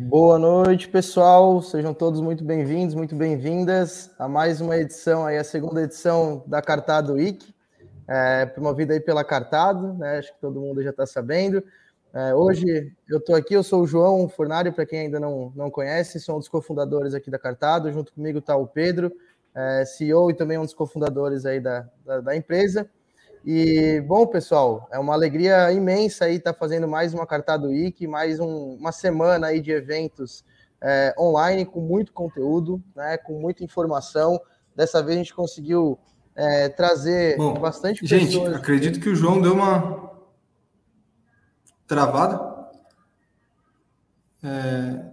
Boa noite, pessoal. Sejam todos muito bem-vindos, muito bem-vindas a mais uma edição aí, a segunda edição da Cartado Week, é, promovida aí pela Cartado, né? Acho que todo mundo já está sabendo. É, hoje eu estou aqui, eu sou o João Fornário, para quem ainda não, não conhece, sou um dos cofundadores aqui da Cartado. Junto comigo está o Pedro, é, CEO e também um dos cofundadores aí da, da, da, empresa. E, bom, pessoal, é uma alegria imensa aí estar tá fazendo mais uma Cartado Week, mais um, uma semana aí de eventos é, online com muito conteúdo, né, com muita informação. Dessa vez a gente conseguiu é, trazer Bom, bastante gente, pessoas. Gente, acredito que o João deu uma travada. É...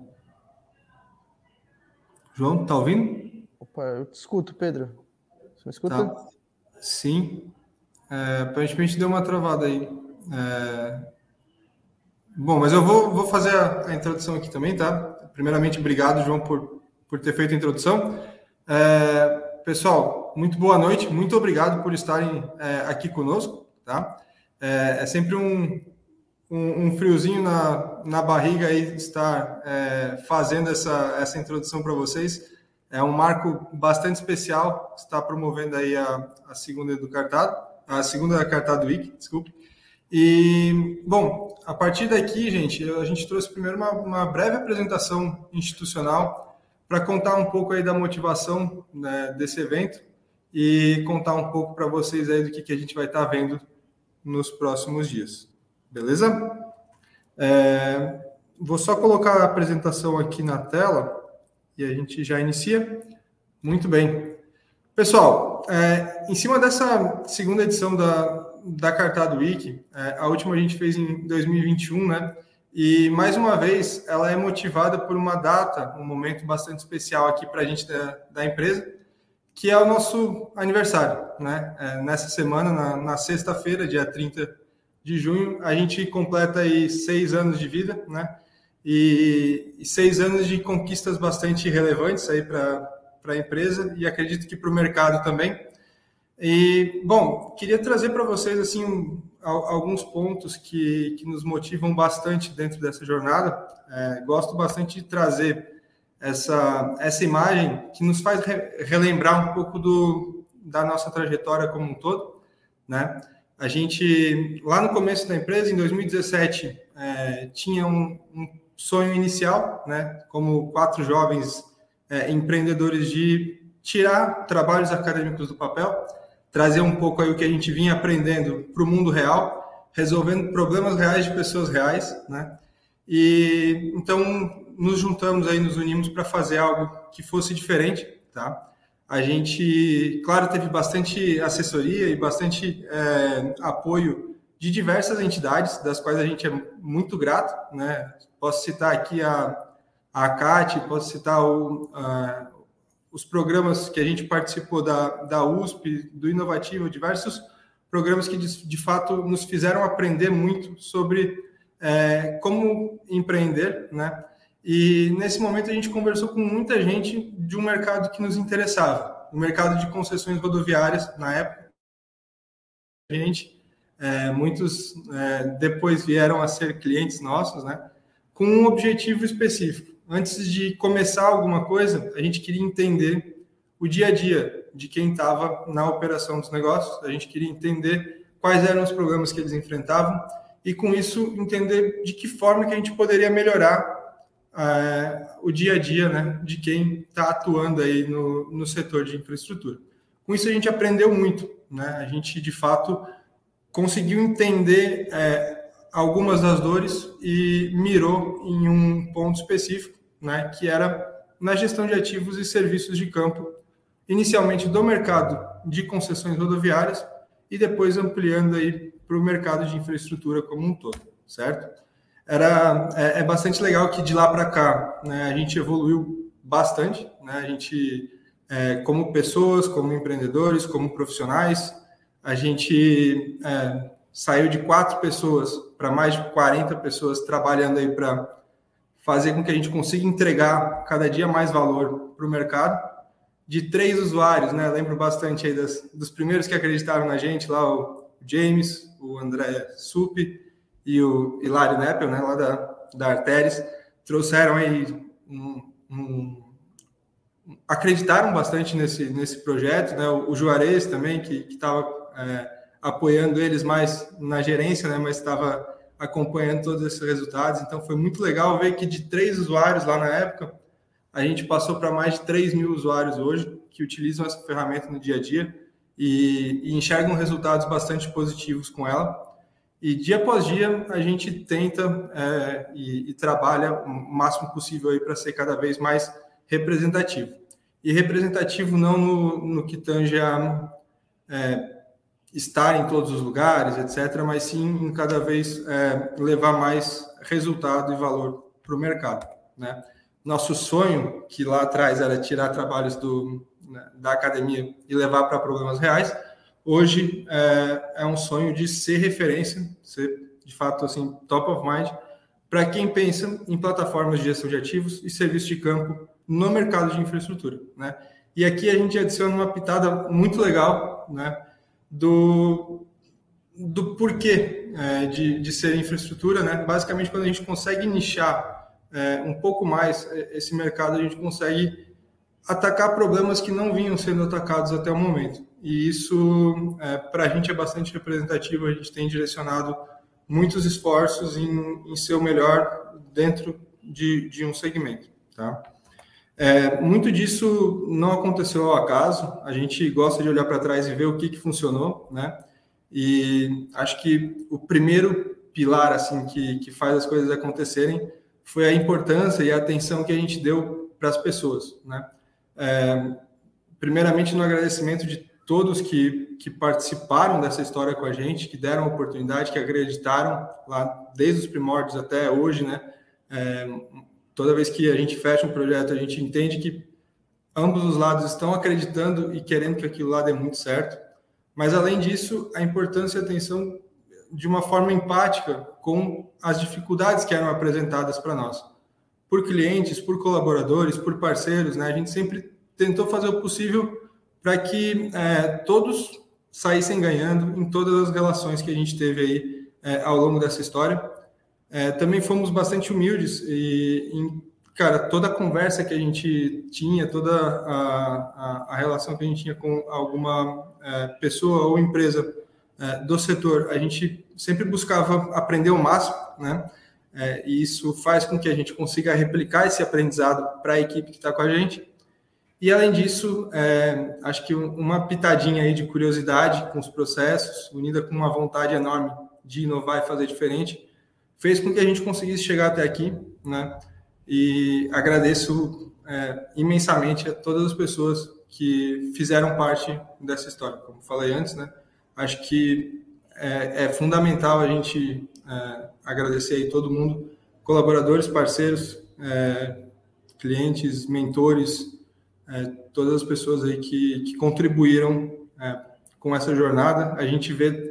João, tá ouvindo? Opa, eu te escuto, Pedro. Você me escuta? Tá. Sim. É, aparentemente deu uma travada aí. É... Bom, mas eu vou, vou fazer a, a, introdução aqui também, tá? Primeiramente, obrigado, João, por, por ter feito a introdução. É, pessoal, muito boa noite, muito obrigado por estarem é, aqui conosco, tá? É, é sempre um, um, um, friozinho na, na barriga aí estar fazendo essa, essa introdução para vocês. É um marco bastante especial, está promovendo aí a, a segunda do cartado, a segunda cartado week, desculpe. E, bom, a partir daqui, gente, a gente trouxe primeiro uma, uma breve apresentação institucional para contar um pouco aí da motivação né, desse evento e contar um pouco para vocês aí do que, que a gente vai estar tá vendo nos próximos dias. Beleza? É, vou só colocar a apresentação aqui na tela e a gente já inicia. Muito bem. Pessoal, é, em cima dessa segunda edição da, da Cartado Week, é, a última a gente fez em 2021, né? E mais uma vez, ela é motivada por uma data, um momento bastante especial aqui para a gente da, da, empresa, que é o nosso aniversário, né? É, nessa semana, na, na sexta-feira, dia 30 de junho, a gente completa aí seis anos de vida, né? E, e seis anos de conquistas bastante relevantes aí para a empresa e acredito que para o mercado também. E, bom, queria trazer para vocês, assim, um, alguns pontos que, que nos motivam bastante dentro dessa jornada. É, gosto bastante de trazer essa, essa imagem que nos faz re, relembrar um pouco do, da nossa trajetória como um todo, né? A gente, lá no começo da empresa, em 2017, é, tinha um, um, sonho inicial, né, como quatro jovens é, empreendedores, de tirar trabalhos acadêmicos do papel, trazer um pouco aí o que a gente vinha aprendendo para o mundo real, resolvendo problemas reais de pessoas reais, né? E então nos juntamos aí, nos unimos para fazer algo que fosse diferente, tá? A gente, claro, teve bastante assessoria e bastante é, apoio de diversas entidades, das quais a gente é muito grato. Né? Posso citar aqui a, a CAT, posso citar o, os programas que a gente participou da, da USP, do Inovativo, diversos programas que de, de fato nos fizeram aprender muito sobre é, como empreender, né? E nesse momento a gente conversou com muita gente de um mercado que nos interessava, o mercado de concessões rodoviárias na época. A gente, é, muitos é, depois vieram a ser clientes nossos, né? Com um objetivo específico. Antes de começar alguma coisa, a gente queria entender o dia a dia de quem estava na operação dos negócios. A gente queria entender quais eram os problemas que eles enfrentavam e com isso entender de que forma que a gente poderia melhorar é, o dia a dia né, de quem está atuando aí no, no setor de infraestrutura. Com isso a gente aprendeu muito, né? A gente de fato conseguiu entender é, algumas das dores e mirou em um ponto específico, né? Que era na gestão de ativos e serviços de campo, inicialmente do mercado de concessões rodoviárias e depois ampliando aí para o mercado de infraestrutura como um todo, certo? era é, é bastante legal que de lá para cá né, a gente evoluiu bastante, né? A gente é, como pessoas, como empreendedores, como profissionais, a gente é, saiu de quatro pessoas para mais de 40 pessoas trabalhando aí para fazer com que a gente consiga entregar cada dia mais valor para o mercado. De três usuários, né? Lembro bastante aí das, dos primeiros que acreditaram na gente, lá o James, o André Sup, e o Hilário Neppel, né, lá da, da Arteris, trouxeram aí um, um, acreditaram bastante nesse, nesse projeto, né? O, o Juarez também, que estava é, apoiando eles mais na gerência, né? Mas estava acompanhando todos esses resultados. Então foi muito legal ver que de três usuários lá na época, a gente passou para mais de 3 mil usuários hoje que utilizam essa ferramenta no dia a dia e, e enxergam resultados bastante positivos com ela. E dia após dia a gente tenta é, e, e, trabalha o máximo possível aí para ser cada vez mais representativo. E representativo não no, no que tange a é, estar em todos os lugares, etc., mas sim em cada vez é, levar mais resultado e valor para o mercado. Né? Nosso sonho, que lá atrás era tirar trabalhos do, né, da academia e levar para problemas reais, hoje é, é, um sonho de ser referência, ser de fato assim top of mind para quem pensa em plataformas de gestão de ativos e serviços de campo no mercado de infraestrutura, né? E aqui a gente adiciona uma pitada muito legal, né? Do, do porquê é, de, de ser infraestrutura, né? Basicamente, quando a gente consegue nichar é, um pouco mais é, esse mercado, a gente consegue atacar problemas que não vinham sendo atacados até o momento. E isso, é, para a gente, é bastante representativo. A gente tem direcionado muitos esforços em, em ser o melhor dentro de, de um segmento. Tá? É, muito disso não aconteceu ao acaso. A gente gosta de olhar para trás e ver o que, que funcionou, né? E acho que o primeiro pilar assim que, que faz as coisas acontecerem foi a importância e a atenção que a gente deu para as pessoas, né? É, primeiramente, no agradecimento de todos que, que participaram dessa história com a gente, que deram oportunidade, que acreditaram lá desde os primórdios até hoje, né? É, toda vez que a gente fecha um projeto, a gente entende que ambos os lados estão acreditando e querendo que aquilo lá dê muito certo. Mas, além disso, a importância e a atenção de uma forma empática com as dificuldades que eram apresentadas para nós por clientes, por colaboradores, por parceiros, né? A gente sempre tentou fazer o possível para que é, todos saíssem ganhando em todas as relações que a gente teve aí é, ao longo dessa história. É, também fomos bastante humildes e, em, cara, toda a conversa que a gente tinha, toda a, a, a relação que a gente tinha com alguma é, pessoa ou empresa é, do setor, a gente sempre buscava aprender o máximo, né? É, e isso faz com que a gente consiga replicar esse aprendizado para a equipe que está com a gente. E além disso, é, acho que uma pitadinha aí de curiosidade com os processos, unida com uma vontade enorme de inovar e fazer diferente, fez com que a gente conseguisse chegar até aqui, né? E agradeço é, imensamente a todas as pessoas que fizeram parte dessa história. Como falei antes, né? Acho que é, é fundamental a gente é, agradecer aí todo mundo, colaboradores, parceiros, é, clientes, mentores, é, todas as pessoas aí que, que contribuíram é, com essa jornada. A gente vê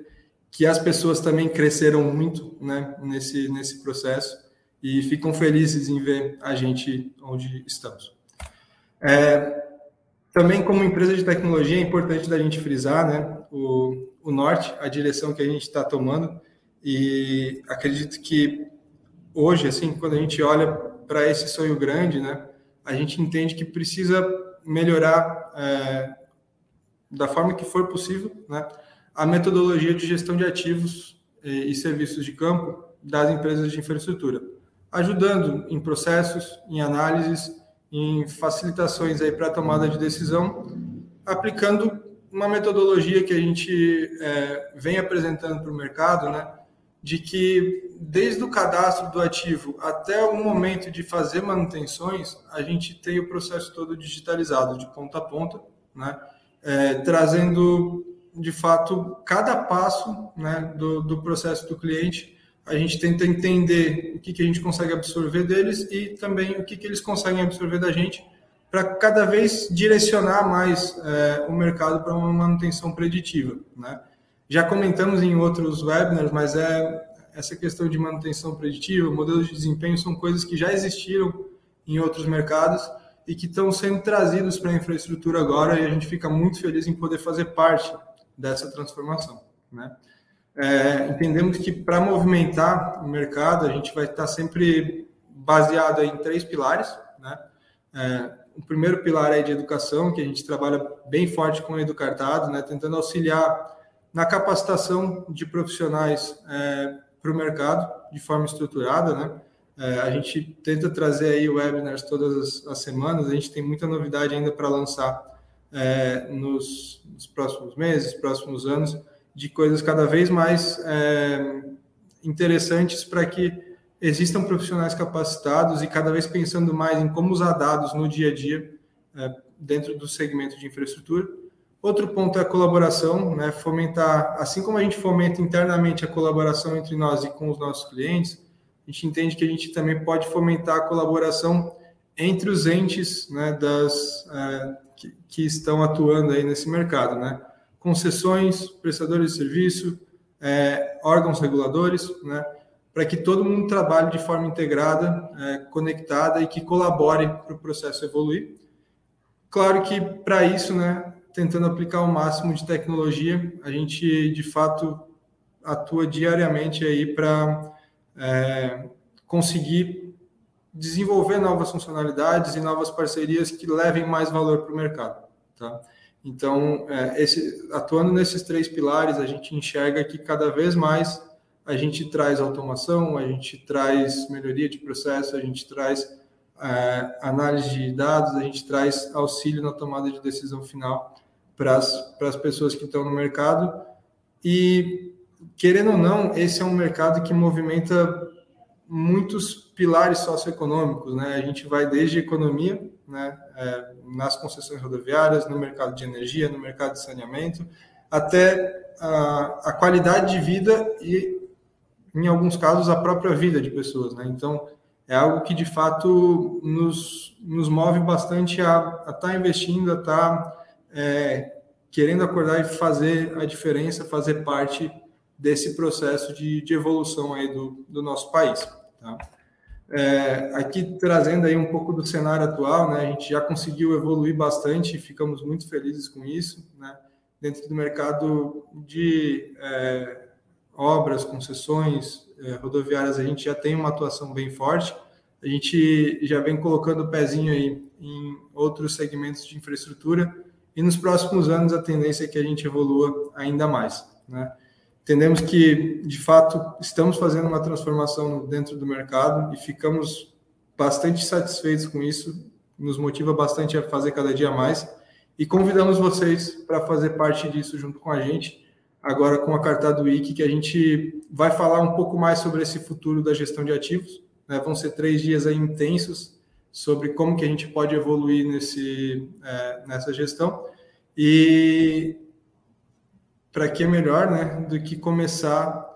que as pessoas também cresceram muito né, nesse, nesse processo e ficam felizes em ver a gente onde estamos. É, também, como empresa de tecnologia, é importante da gente frisar né, o, o norte, a direção que a gente está tomando. E acredito que hoje, assim, quando a gente olha para esse sonho grande, né, a gente entende que precisa melhorar é, da forma que for possível, né, a metodologia de gestão de ativos e, e serviços de campo das empresas de infraestrutura, ajudando em processos, em análises, em facilitações aí para a tomada de decisão, aplicando uma metodologia que a gente é, vem apresentando para o mercado, né, de que desde o cadastro do ativo até o momento de fazer manutenções, a gente tem o processo todo digitalizado, de ponta a ponta, né? É, trazendo de fato cada passo né, do, do processo do cliente. A gente tenta entender o que, que a gente consegue absorver deles e também o que, que eles conseguem absorver da gente para cada vez direcionar mais é, o mercado para uma manutenção preditiva. Né? Já comentamos em outros webinars, mas é essa questão de manutenção preditiva, modelos de desempenho são coisas que já existiram em outros mercados e que estão sendo trazidos para a infraestrutura agora e a gente fica muito feliz em poder fazer parte dessa transformação. Né? É, entendemos que para movimentar o mercado a gente vai estar sempre baseado em três pilares, né? É, o primeiro pilar é de educação, que a gente trabalha bem forte com o Educartado, né? Tentando auxiliar na capacitação de profissionais é, para o mercado de forma estruturada, né? É, a gente tenta trazer aí webinars todas as, as, semanas, a gente tem muita novidade ainda para lançar é, nos, nos, próximos meses, próximos anos, de coisas cada vez mais é, interessantes para que existam profissionais capacitados e cada vez pensando mais em como usar dados no dia a dia é, dentro do segmento de infraestrutura. Outro ponto é a colaboração, né? fomentar, assim como a gente fomenta internamente a colaboração entre nós e com os nossos clientes, a gente entende que a gente também pode fomentar a colaboração entre os entes né, das, é, que, estão atuando aí nesse mercado, né? Concessões, prestadores de serviço, é, órgãos reguladores, né? Para que todo mundo trabalhe de forma integrada, é, conectada e que colabore para o processo evoluir. Claro que para isso, né, tentando aplicar o máximo de tecnologia, a gente de fato atua diariamente aí para é, conseguir desenvolver novas funcionalidades e novas parcerias que levem mais valor para o mercado. Tá? Então, é, esse, atuando nesses três pilares, a gente enxerga que cada vez mais a gente traz automação, a gente traz melhoria de processo, a gente traz é, análise de dados, a gente traz auxílio na tomada de decisão final para as pessoas que estão no mercado. E querendo ou não, esse é um mercado que movimenta muitos pilares socioeconômicos, né? A gente vai desde economia, né, é, nas concessões rodoviárias, no mercado de energia, no mercado de saneamento, até a, a, qualidade de vida e, em alguns casos, a própria vida de pessoas, né? Então, é algo que de fato nos, nos move bastante a estar tá investindo, a estar tá, é, querendo acordar e fazer a diferença, fazer parte desse processo de, de evolução aí do, do nosso país. Tá? É, aqui trazendo aí um pouco do cenário atual, né, a gente já conseguiu evoluir bastante e ficamos muito felizes com isso, né, dentro do mercado de é, obras, concessões é, rodoviárias, a gente já tem uma atuação bem forte, a gente já vem colocando o pezinho aí em outros segmentos de infraestrutura e nos próximos anos a tendência é que a gente evolua ainda mais, né. Entendemos que, de fato, estamos fazendo uma transformação dentro do mercado e ficamos bastante satisfeitos com isso, nos motiva bastante a fazer cada dia mais e convidamos vocês para fazer parte disso junto com a gente, agora com a carta do IC, que a gente vai falar um pouco mais sobre esse futuro da gestão de ativos. Né? Vão ser três dias intensos sobre como que a gente pode evoluir nesse, é, nessa gestão. E para que é melhor né, do que começar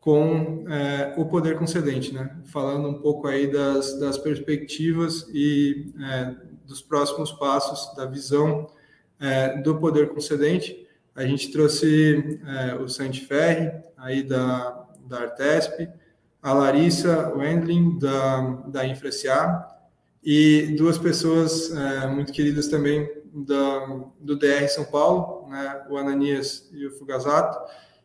com é, o poder concedente, né? Falando um pouco aí das, das perspectivas e é, dos próximos passos da visão é, do poder concedente. A gente trouxe é, o Santi Ferri, aí da, da Artesp, a Larissa Wendling, da, da InfraSA, e duas pessoas é, muito queridas também da, do DR São Paulo, né, o Ananias e o Fugazato.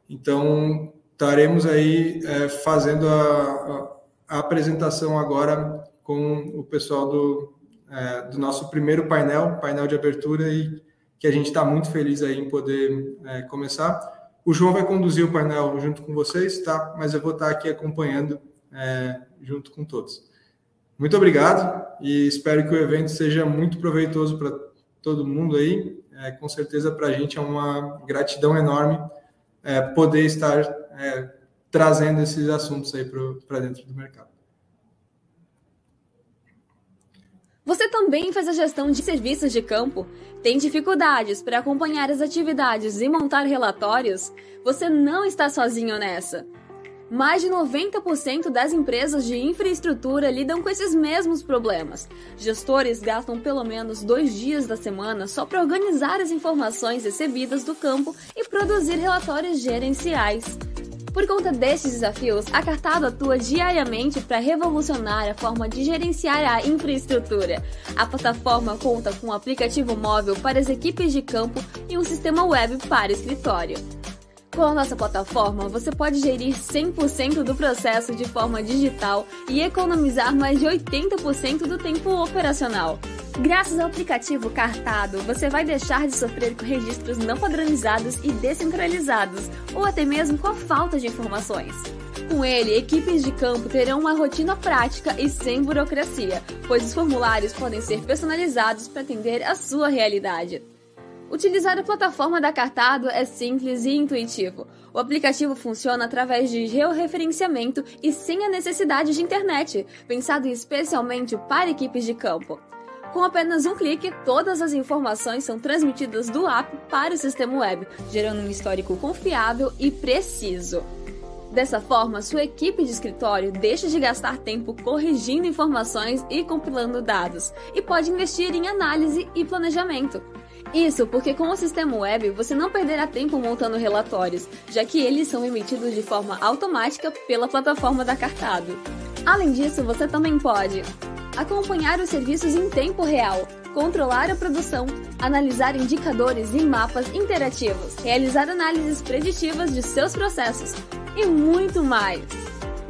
Então, estaremos aí é, fazendo a, a, apresentação agora com o pessoal do, é, do nosso primeiro painel, painel de abertura, e que a gente está muito feliz aí em poder é, começar. O João vai conduzir o painel junto com vocês, tá? Mas eu vou estar aqui acompanhando é, junto com todos. Muito obrigado e espero que o evento seja muito proveitoso para todo mundo aí. É, com certeza para a gente é uma gratidão enorme é, poder estar é, trazendo esses assuntos aí para dentro do mercado. Você também faz a gestão de serviços de campo? Tem dificuldades para acompanhar as atividades e montar relatórios? Você não está sozinho nessa. Mais de 90% das empresas de infraestrutura lidam com esses mesmos problemas. Gestores gastam pelo menos dois dias da semana só para organizar as informações recebidas do campo e produzir relatórios gerenciais. Por conta destes desafios, a Cartado atua diariamente para revolucionar a forma de gerenciar a infraestrutura. A plataforma conta com um aplicativo móvel para as equipes de campo e um sistema web para escritório. Com a nossa plataforma, você pode gerir 100% do processo de forma digital e economizar mais de 80% do tempo operacional. Graças ao aplicativo Cartado, você vai deixar de sofrer com registros não padronizados e descentralizados, ou até mesmo com a falta de informações. Com ele, equipes de campo terão uma rotina prática e sem burocracia, pois os formulários podem ser personalizados para atender a sua realidade. Utilizar a plataforma da Cartado é simples e intuitivo. O aplicativo funciona através de georreferenciamento e sem a necessidade de internet, pensado especialmente para equipes de campo. Com apenas um clique, todas as informações são transmitidas do app para o sistema web, gerando um histórico confiável e preciso. Dessa forma, sua equipe de escritório deixa de gastar tempo corrigindo informações e compilando dados, e pode investir em análise e planejamento. Isso porque com o sistema web você não perderá tempo montando relatórios, já que eles são emitidos de forma automática pela plataforma da Cartado. Além disso, você também pode acompanhar os serviços em tempo real, controlar a produção, analisar indicadores e mapas interativos, realizar análises preditivas de seus processos e muito mais.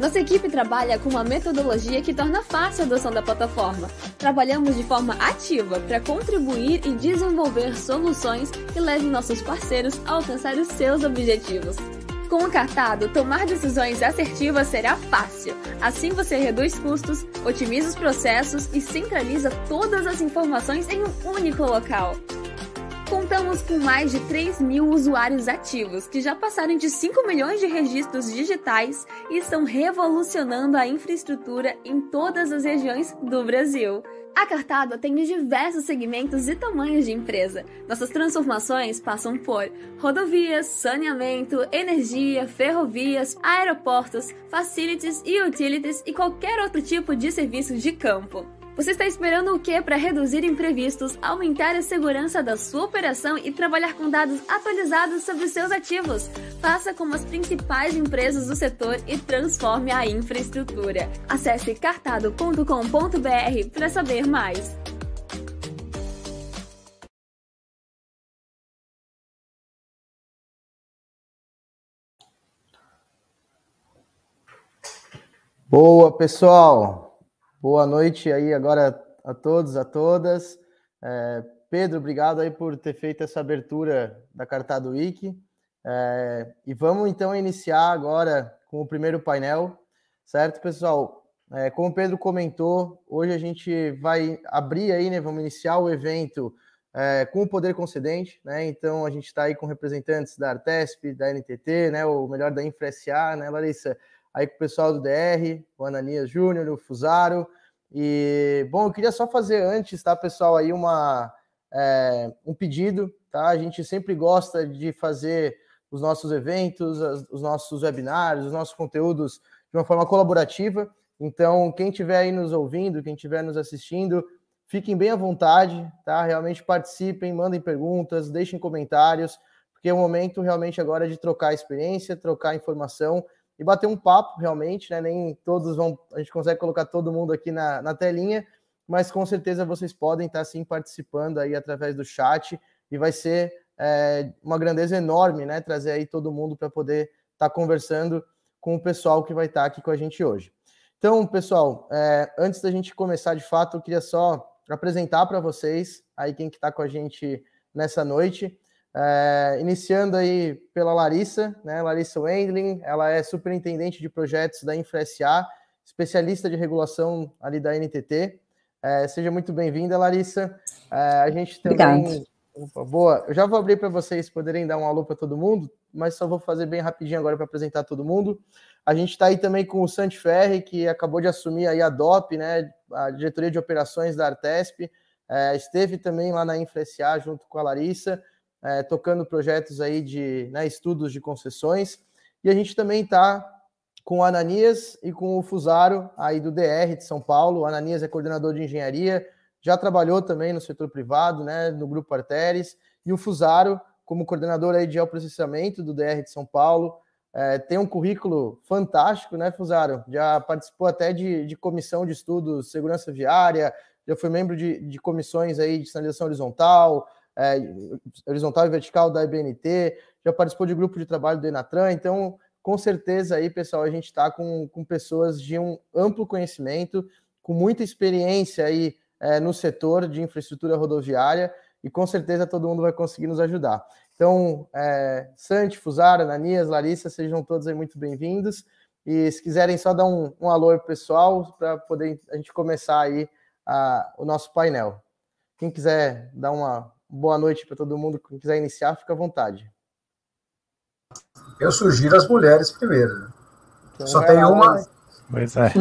Nossa equipe trabalha com uma metodologia que torna fácil a adoção da plataforma. Trabalhamos de forma ativa para contribuir e desenvolver soluções que levem nossos parceiros a alcançar os seus objetivos. Com o cartado, tomar decisões assertivas será fácil. Assim você reduz custos, otimiza os processos e centraliza todas as informações em um único local. Contamos com mais de 3 mil usuários ativos, que já passaram de 5 milhões de registros digitais e estão revolucionando a infraestrutura em todas as regiões do Brasil. A Cartado atende diversos segmentos e tamanhos de empresa. Nossas transformações passam por rodovias, saneamento, energia, ferrovias, aeroportos, facilities e utilities e qualquer outro tipo de serviço de campo. Você está esperando o que para reduzir imprevistos, aumentar a segurança da sua operação e trabalhar com dados atualizados sobre seus ativos? Faça como as principais empresas do setor e transforme a infraestrutura. Acesse cartado.com.br para saber mais. Boa, pessoal. Boa noite aí agora a todos, a todas. É, Pedro, obrigado aí por ter feito essa abertura da Cartado Week. É, e vamos então iniciar agora com o primeiro painel, certo, pessoal? É, como o Pedro comentou, hoje a gente vai abrir aí, né? Vamos iniciar o evento é, com o poder concedente, né? Então a gente está aí com representantes da Artesp, da NTT, né? O melhor da InfraSA, né, Larissa? Aí com o pessoal do DR, o Ananias Júnior, o Fusaro. E, bom, eu queria só fazer antes, tá, pessoal, aí uma, é, um pedido, tá? A gente sempre gosta de fazer os nossos eventos, os nossos webinários, os nossos conteúdos de uma forma colaborativa. Então, quem estiver aí nos ouvindo, quem estiver nos assistindo, fiquem bem à vontade, tá? Realmente participem, mandem perguntas, deixem comentários, porque é o momento realmente agora de trocar experiência, trocar informação e bater um papo realmente, né? Nem todos vão, a gente consegue colocar todo mundo aqui na, na telinha, mas com certeza vocês podem estar sim participando aí através do chat e vai ser é, uma grandeza enorme, né? Trazer aí todo mundo para poder estar conversando com o pessoal que vai estar aqui com a gente hoje. Então, pessoal, é, antes da gente começar de fato, eu queria só apresentar para vocês aí quem que está com a gente nessa noite. É, iniciando aí pela Larissa, né? Larissa Wendling, ela é superintendente de projetos da InfraSA, especialista de regulação ali da NTT. É, seja muito bem-vinda, Larissa. É, a gente também. Opa, boa, eu já vou abrir para vocês poderem dar um alô para todo mundo, mas só vou fazer bem rapidinho agora para apresentar todo mundo. A gente está aí também com o Santi Ferri, que acabou de assumir aí a DOP, né? A diretoria de operações da Artesp. É, esteve também lá na InfraSA junto com a Larissa é, tocando projetos aí de né, estudos de concessões. E a gente também está com o Ananias e com o Fusaro, aí do DR de São Paulo. O Ananias é coordenador de engenharia, já trabalhou também no setor privado, né, no Grupo Arteres, e o Fusaro, como coordenador aí de geoprocessamento do DR de São Paulo, é, tem um currículo fantástico, né, Fusaro? Já participou até de, de comissão de estudos segurança viária, já foi membro de, de comissões aí de sinalização horizontal, é, horizontal e vertical da IBNT, já participou de grupo de trabalho do Enatran, então com certeza aí, pessoal, a gente está com, com pessoas de um amplo conhecimento, com muita experiência aí é, no setor de infraestrutura rodoviária, e com certeza todo mundo vai conseguir nos ajudar. Então, é, Santi, Fusara, Ananias, Larissa, sejam todos aí muito bem-vindos. E se quiserem só dar um, um alô pessoal para poder a gente começar aí a, o nosso painel. Quem quiser dar uma boa noite para todo mundo, quem quiser iniciar, fica à vontade. Eu sugiro as mulheres primeiro. Né? Então, Só tem uma. Pois é.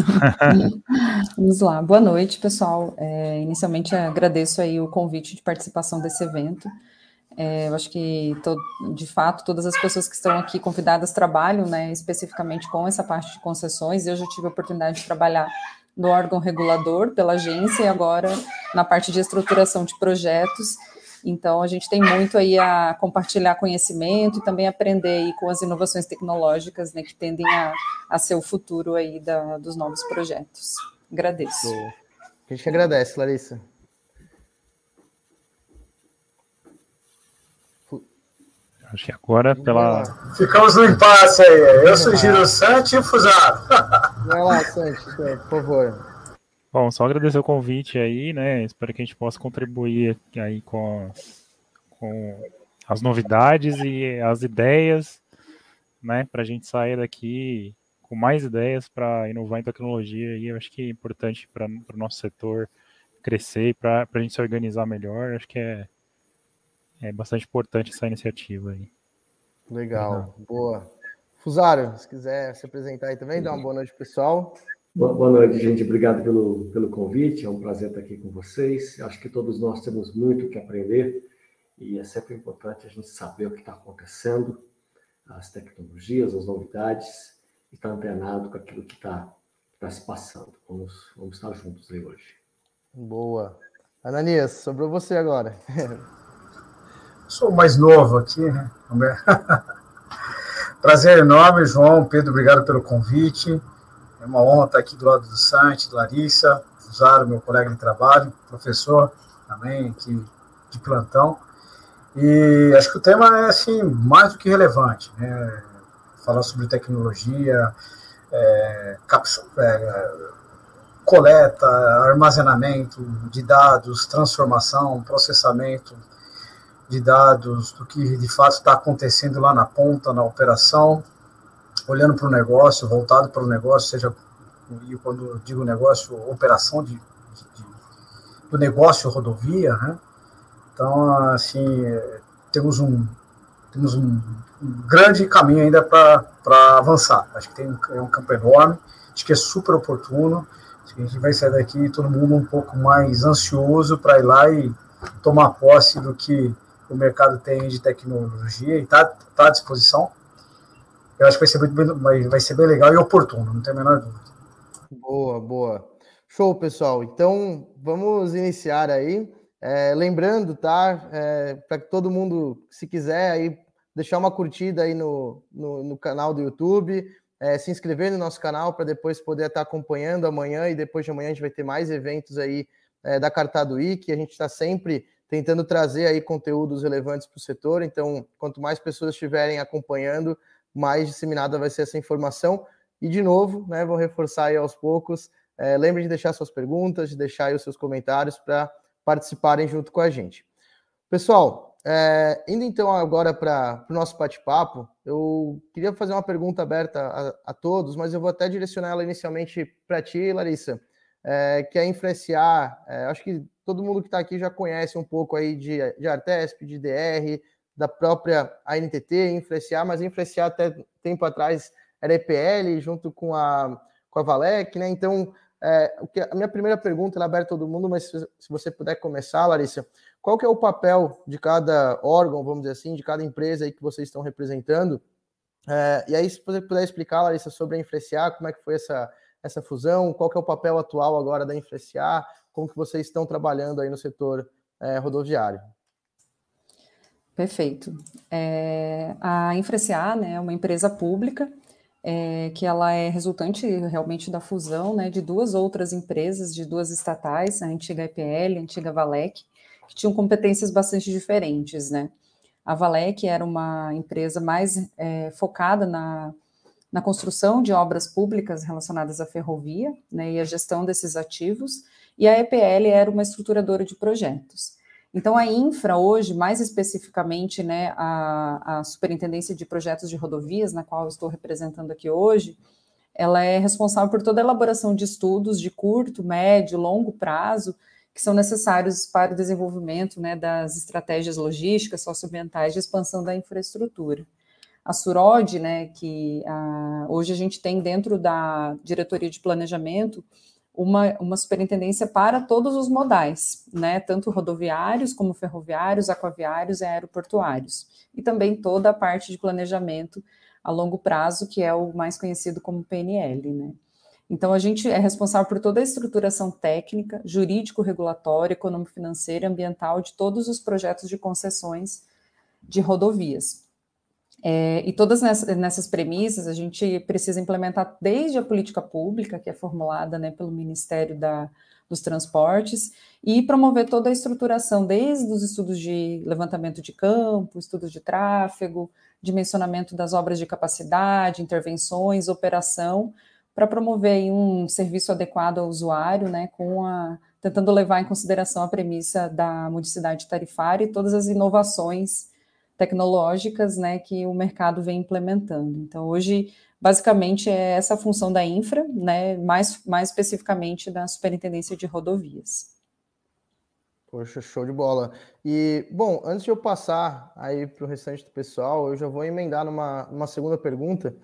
Vamos lá. Boa noite, pessoal. É, inicialmente agradeço aí o convite de participação desse evento. É, eu acho que, de fato, todas as pessoas que estão aqui convidadas trabalham né, especificamente com essa parte de concessões. Eu já tive a oportunidade de trabalhar no órgão regulador pela agência e agora na parte de estruturação de projetos. Então, a gente tem muito aí a compartilhar conhecimento e também aprender aí com as inovações tecnológicas, né, que tendem a, a ser o futuro aí da, dos novos projetos. Agradeço. A gente agradece, Larissa. Acho que agora, pela. Ficamos no impasse aí. Eu sugiro o Santi e o Fusado. Vai lá, Santi, por favor. Bom, só agradecer o convite aí, né? Espero que a gente possa contribuir aí com, com as novidades e as ideias, né? Para a gente sair daqui com mais ideias para inovar em tecnologia. E eu acho que é importante para o nosso setor crescer e para a gente se organizar melhor. Acho que é, é bastante importante essa iniciativa aí. Legal, Legal. boa. Fusário, se quiser se apresentar aí também, dá uma boa noite, pessoal. Boa noite, gente. Obrigado pelo, pelo convite. É um prazer estar aqui com vocês. Acho que todos nós temos muito que aprender e é sempre importante a gente saber o que está acontecendo, as tecnologias, as novidades, e estar antenado com aquilo que está tá se passando. Vamos, vamos estar juntos aí hoje. Boa. Ananias, sobrou você agora. Sou o mais novo aqui, né? Prazer enorme, João. Pedro, obrigado pelo convite. É uma honra estar aqui do lado do Sante, Larissa, Fusaro, meu colega de trabalho, professor também aqui de plantão. E acho que o tema é assim mais do que relevante, né? Falar sobre tecnologia, é, é, coleta, armazenamento de dados, transformação, processamento de dados, do que de fato está acontecendo lá na ponta, na operação, olhando para o negócio, voltado para o negócio, seja, e quando digo negócio, operação de, de, do negócio rodovia, né? Então, assim, temos um, temos um, um grande caminho ainda para avançar. Acho que tem um, é um campo enorme, acho que é super oportuno. Acho que a gente vai sair daqui todo mundo um pouco mais ansioso para ir lá e tomar posse do que o mercado tem de tecnologia e está tá à disposição eu acho que vai ser, muito, vai, vai ser bem legal e oportuno, não tem a menor dúvida. Boa, boa. Show, pessoal. Então, vamos iniciar aí. É, lembrando, tá? É, Para que todo mundo, se quiser, aí deixar uma curtida aí no, no, no canal do YouTube, é, se inscrever no nosso canal para depois poder estar acompanhando amanhã e depois de amanhã a gente vai ter mais eventos aí é, da Cartado que A gente está sempre tentando trazer aí conteúdos relevantes para o setor. Então, quanto mais pessoas estiverem acompanhando, mais disseminada vai ser essa informação. E, de novo, né, vou reforçar aí aos poucos. É, lembre de deixar suas perguntas, de deixar aí os seus comentários para participarem junto com a gente. Pessoal, é, indo então agora para o nosso bate-papo, eu queria fazer uma pergunta aberta a, a, todos, mas eu vou até direcionar ela inicialmente para ti, Larissa, é, que é influenciar. É, acho que todo mundo que está aqui já conhece um pouco aí de, de Artesp, de DR, da própria ANTT, influenciar, mas influenciar até tempo atrás era EPL junto com a, com a Valec, né? Então, é, a minha primeira pergunta é aberta a todo mundo, mas se, se, você puder começar, Larissa, qual que é o papel de cada órgão, vamos dizer assim, de cada empresa aí que vocês estão representando? É, e aí, se você puder explicar, Larissa, sobre a Influenciar, como é que foi essa, essa fusão, qual que é o papel atual agora da Influenciar, como que vocês estão trabalhando aí no setor é, rodoviário? Perfeito. É, a Infraca, né, é uma empresa pública é, que ela é resultante realmente da fusão né, de duas outras empresas, de duas estatais, a antiga EPL, a antiga Valec, que tinham competências bastante diferentes, né? A Valec era uma empresa mais é, focada na, na construção de obras públicas relacionadas à ferrovia né, e a gestão desses ativos, e a EPL era uma estruturadora de projetos. Então, a infra, hoje, mais especificamente, né, a, a Superintendência de Projetos de Rodovias, na qual estou representando aqui hoje, ela é responsável por toda a elaboração de estudos de curto, médio, longo prazo, que são necessários para o desenvolvimento né, das estratégias logísticas, socioambientais de expansão da infraestrutura. A SUROD, né, que a, hoje a gente tem dentro da diretoria de planejamento, uma, uma superintendência para todos os modais, né, tanto rodoviários como ferroviários, aquaviários e aeroportuários, e também toda a parte de planejamento a longo prazo, que é o mais conhecido como PNL, né. Então, a gente é responsável por toda a estruturação técnica, jurídico-regulatória, econômico-financeira ambiental de todos os projetos de concessões de rodovias. É, e todas nessas, premissas a gente precisa implementar desde a política pública, que é formulada né, pelo Ministério da, dos Transportes, e promover toda a estruturação, desde os estudos de levantamento de campo, estudos de tráfego, dimensionamento das obras de capacidade, intervenções, operação, para promover um serviço adequado ao usuário, né, com a, tentando levar em consideração a premissa da modicidade tarifária e todas as inovações tecnológicas né, que o mercado vem implementando. Então, hoje, basicamente, é essa a função da infra, né, mais, mais especificamente da Superintendência de Rodovias. Poxa, show de bola. E, bom, antes de eu passar aí para o restante do pessoal, eu já vou emendar numa, numa segunda pergunta.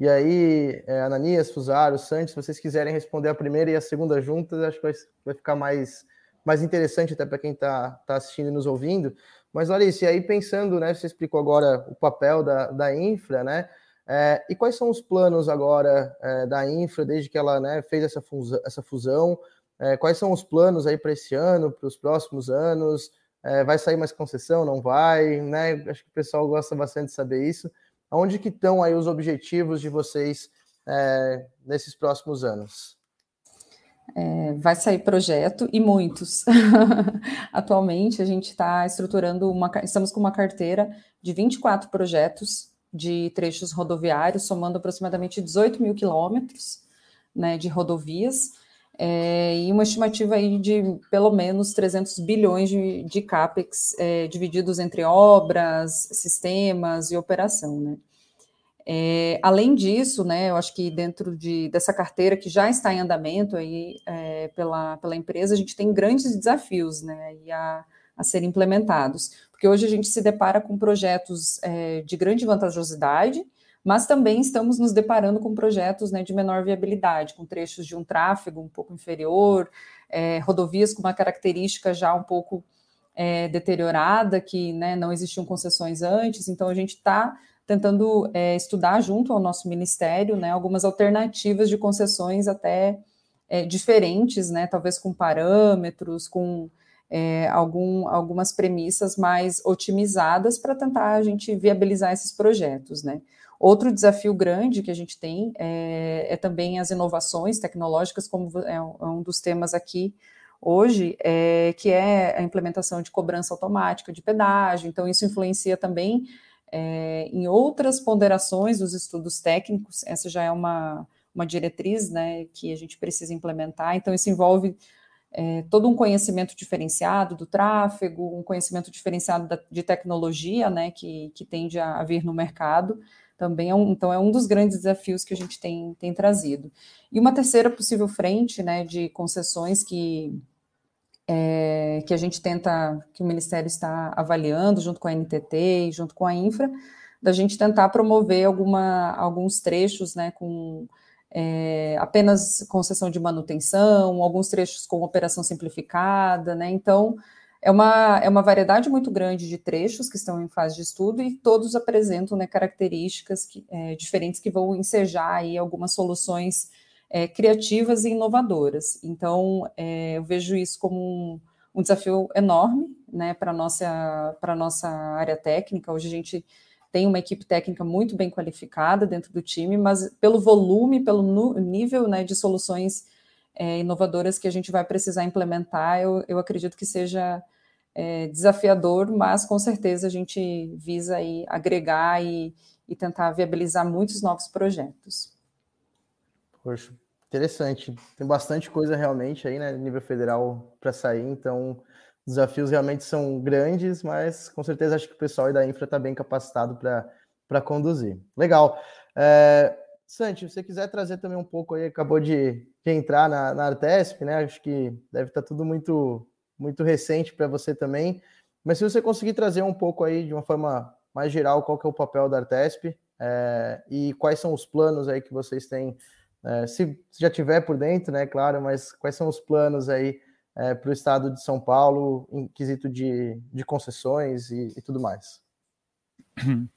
E aí, é, Ananias, Fusaro, Santos, se vocês quiserem responder a primeira e a segunda juntas, acho que vai, vai ficar mais, mais interessante até para quem está tá assistindo e nos ouvindo. Mas, Larissa, e aí pensando, né, você explicou agora o papel da, da infra, né, é, e quais são os planos agora é, da infra, desde que ela né, fez essa fusão, essa fusão? É, quais são os planos aí para esse ano, para os próximos anos, é, vai sair mais concessão, não vai, né, acho que o pessoal gosta bastante de saber isso, Onde que estão aí os objetivos de vocês é, nesses próximos anos? É, vai sair projeto e muitos. Atualmente a gente está estruturando uma, estamos com uma carteira de 24 projetos de trechos rodoviários, somando aproximadamente 18 mil quilômetros né, de rodovias, é, e uma estimativa aí de pelo menos 300 bilhões de, de CAPEX é, divididos entre obras, sistemas e operação, né? É, além disso, né, eu acho que dentro de, dessa carteira que já está em andamento aí é, pela, pela empresa, a gente tem grandes desafios né, a, a serem implementados, porque hoje a gente se depara com projetos é, de grande vantajosidade, mas também estamos nos deparando com projetos né, de menor viabilidade, com trechos de um tráfego um pouco inferior, é, rodovias com uma característica já um pouco é, deteriorada, que né, não existiam concessões antes, então a gente está tentando é, estudar junto ao nosso ministério né, algumas alternativas de concessões até é, diferentes, né, talvez com parâmetros, com é, algum, algumas premissas mais otimizadas para tentar a gente viabilizar esses projetos. Né. Outro desafio grande que a gente tem é, é também as inovações tecnológicas, como é um é dos temas aqui hoje, é, que é a implementação de cobrança automática de pedágio, então isso influencia também é, em outras ponderações dos estudos técnicos, essa já é uma, uma diretriz né, que a gente precisa implementar, então isso envolve é, todo um conhecimento diferenciado do tráfego, um conhecimento diferenciado da, de tecnologia, né, que, que tende a, a vir no mercado, também é um, então é um dos grandes desafios que a gente tem, tem trazido. E uma terceira possível frente, né, de concessões que é, que a gente tenta, que o Ministério está avaliando, junto com a NTT e junto com a Infra, da gente tentar promover alguma, alguns trechos né, com é, apenas concessão de manutenção, alguns trechos com operação simplificada, né? Então, é uma, é uma variedade muito grande de trechos que estão em fase de estudo e todos apresentam né, características que, é, diferentes que vão ensejar aí algumas soluções é, criativas e inovadoras. Então, é, eu vejo isso como um, um desafio enorme né, para a nossa, nossa área técnica. Hoje a gente tem uma equipe técnica muito bem qualificada dentro do time, mas pelo volume, pelo nível né, de soluções é, inovadoras que a gente vai precisar implementar, eu, eu acredito que seja é, desafiador, mas com certeza a gente visa aí agregar e, e tentar viabilizar muitos novos projetos. Poxa, interessante. Tem bastante coisa realmente aí, né, nível federal para sair, então os desafios realmente são grandes, mas com certeza acho que o pessoal aí da infra está bem capacitado para conduzir. Legal. É, Santi, se você quiser trazer também um pouco aí, acabou de, de entrar na, na Artesp, né? Acho que deve estar tá tudo muito, muito recente para você também. Mas se você conseguir trazer um pouco aí de uma forma mais geral, qual que é o papel da Artesp é, e quais são os planos aí que vocês têm, é, se, já tiver por dentro, né? Claro, mas quais são os planos aí é, para o estado de São Paulo em quesito de, de concessões e, e tudo mais?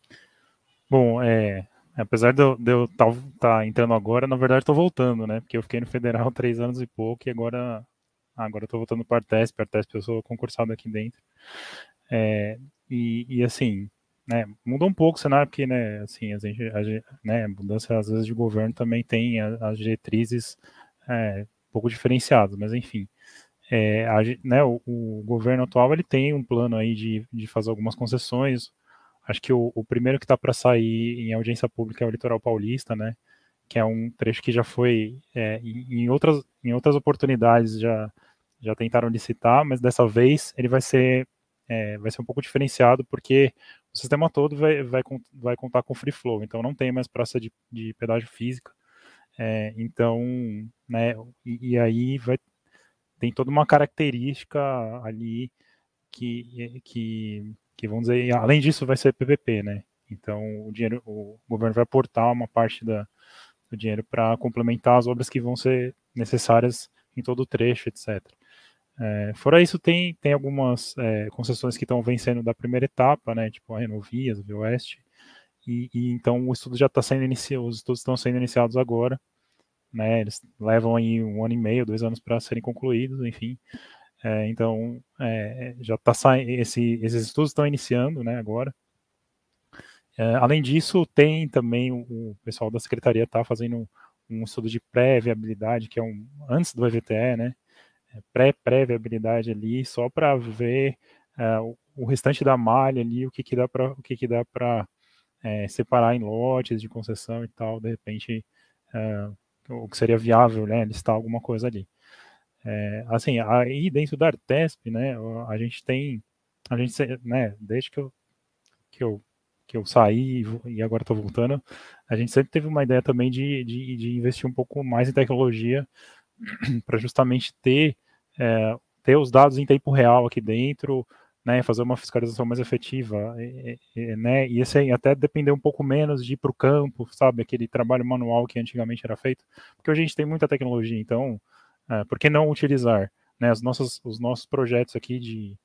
Bom, é, apesar de eu estar tá, tá entrando agora, na verdade estou voltando, né? Porque eu fiquei no federal três anos e pouco e agora agora estou voltando para a Artesp, a Artesp eu sou concursado aqui dentro. É, e, e, assim, né, mudou um pouco o cenário, porque, né, assim, a gente, a, né, mudança às vezes de governo também tem as diretrizes é, um pouco diferenciadas, mas enfim, é, a, né, o, o, governo atual ele tem um plano aí de, de fazer algumas concessões. Acho que o, o primeiro que está para sair em audiência pública é o Litoral Paulista, né? Que é um trecho que já foi é, em, outras, em outras oportunidades já, já tentaram licitar, mas dessa vez ele vai ser é, vai ser um pouco diferenciado porque o sistema todo vai, vai, vai contar com free flow, então não tem mais praça de, de pedágio física. É, então, né, e, e, aí vai, tem toda uma característica ali que, que, que vamos dizer, além disso vai ser PPP, né? Então o dinheiro, o governo vai aportar uma parte da, do dinheiro para complementar as obras que vão ser necessárias em todo o trecho, etc. É, fora isso, tem, tem algumas é, concessões que estão vencendo da primeira etapa, né? Tipo a Renovias, a Via Oeste, e, e, então o estudo já está sendo iniciado, os estudos estão sendo iniciados agora né? Eles levam aí um ano e meio, dois anos para serem concluídos, enfim. É, então, é, já está saindo, esse, esses estudos estão iniciando, né, agora. É, além disso, tem também o, o pessoal da secretaria está fazendo um, estudo de pré-viabilidade, que é um antes do EVTE, né? É, pré-pré-viabilidade ali, só para ver é, o, restante da malha ali, o que, que dá para o que, que dá para é, separar em lotes de concessão e tal, de repente o que seria viável, né, listar alguma coisa ali. É, assim, aí dentro da Artesp, né, a gente tem, a gente, né, desde que eu, que eu, que eu saí e agora estou voltando, a gente sempre teve uma ideia também de, de, de investir um pouco mais em tecnologia para justamente ter, é, ter os dados em tempo real aqui dentro, né, fazer uma fiscalização mais efetiva, e, e, né, e esse até depender um pouco menos de ir para o campo, sabe, aquele trabalho manual que antigamente era feito, porque hoje a gente tem muita tecnologia, então, é, por que não utilizar, né, as nossas, os nossos projetos aqui de,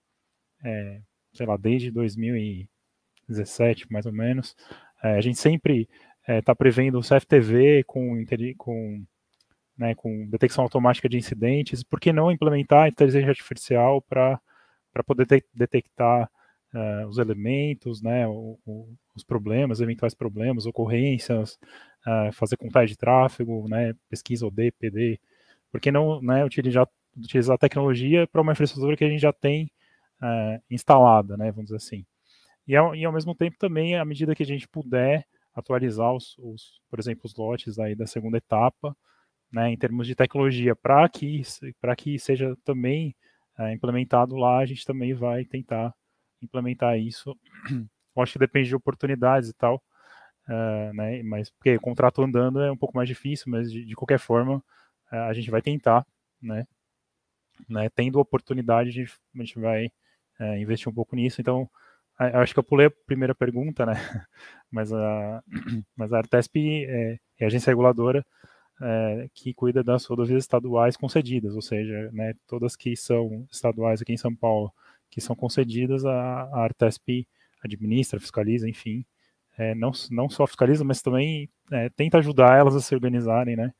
é, sei lá, desde 2017, mais ou menos, é, a gente sempre está é, prevendo o CFTV com, com né, com detecção automática de incidentes, por que não implementar a inteligência artificial para poder te, detectar uh, os elementos, né, o, o, os problemas, eventuais problemas, ocorrências, uh, fazer contagem de tráfego, né, pesquisa OD, PD, porque não né, utilizar, utilizar a tecnologia para uma infraestrutura que a gente já tem uh, instalada, né, vamos dizer assim. E ao, e ao, mesmo tempo também, à medida que a gente puder atualizar os, os por exemplo, os lotes aí da segunda etapa, né, em termos de tecnologia, para que, que seja também é, implementado lá, a gente também vai tentar implementar isso. Eu acho que depende de oportunidades e tal, uh, né? Mas porque o contrato andando é um pouco mais difícil, mas de, de qualquer forma uh, a gente vai tentar, né? né? Tendo oportunidade, a gente, a gente vai uh, investir um pouco nisso. Então, acho que eu pulei a primeira pergunta, né? Mas a, mas a Artesp é, é agência reguladora é, que cuida das rodovias estaduais concedidas, ou seja, né, todas que são estaduais aqui em São Paulo, que são concedidas, a, a Artesp administra, fiscaliza, enfim, é, não, não só fiscaliza, mas também é, tenta ajudar elas a se organizarem, né,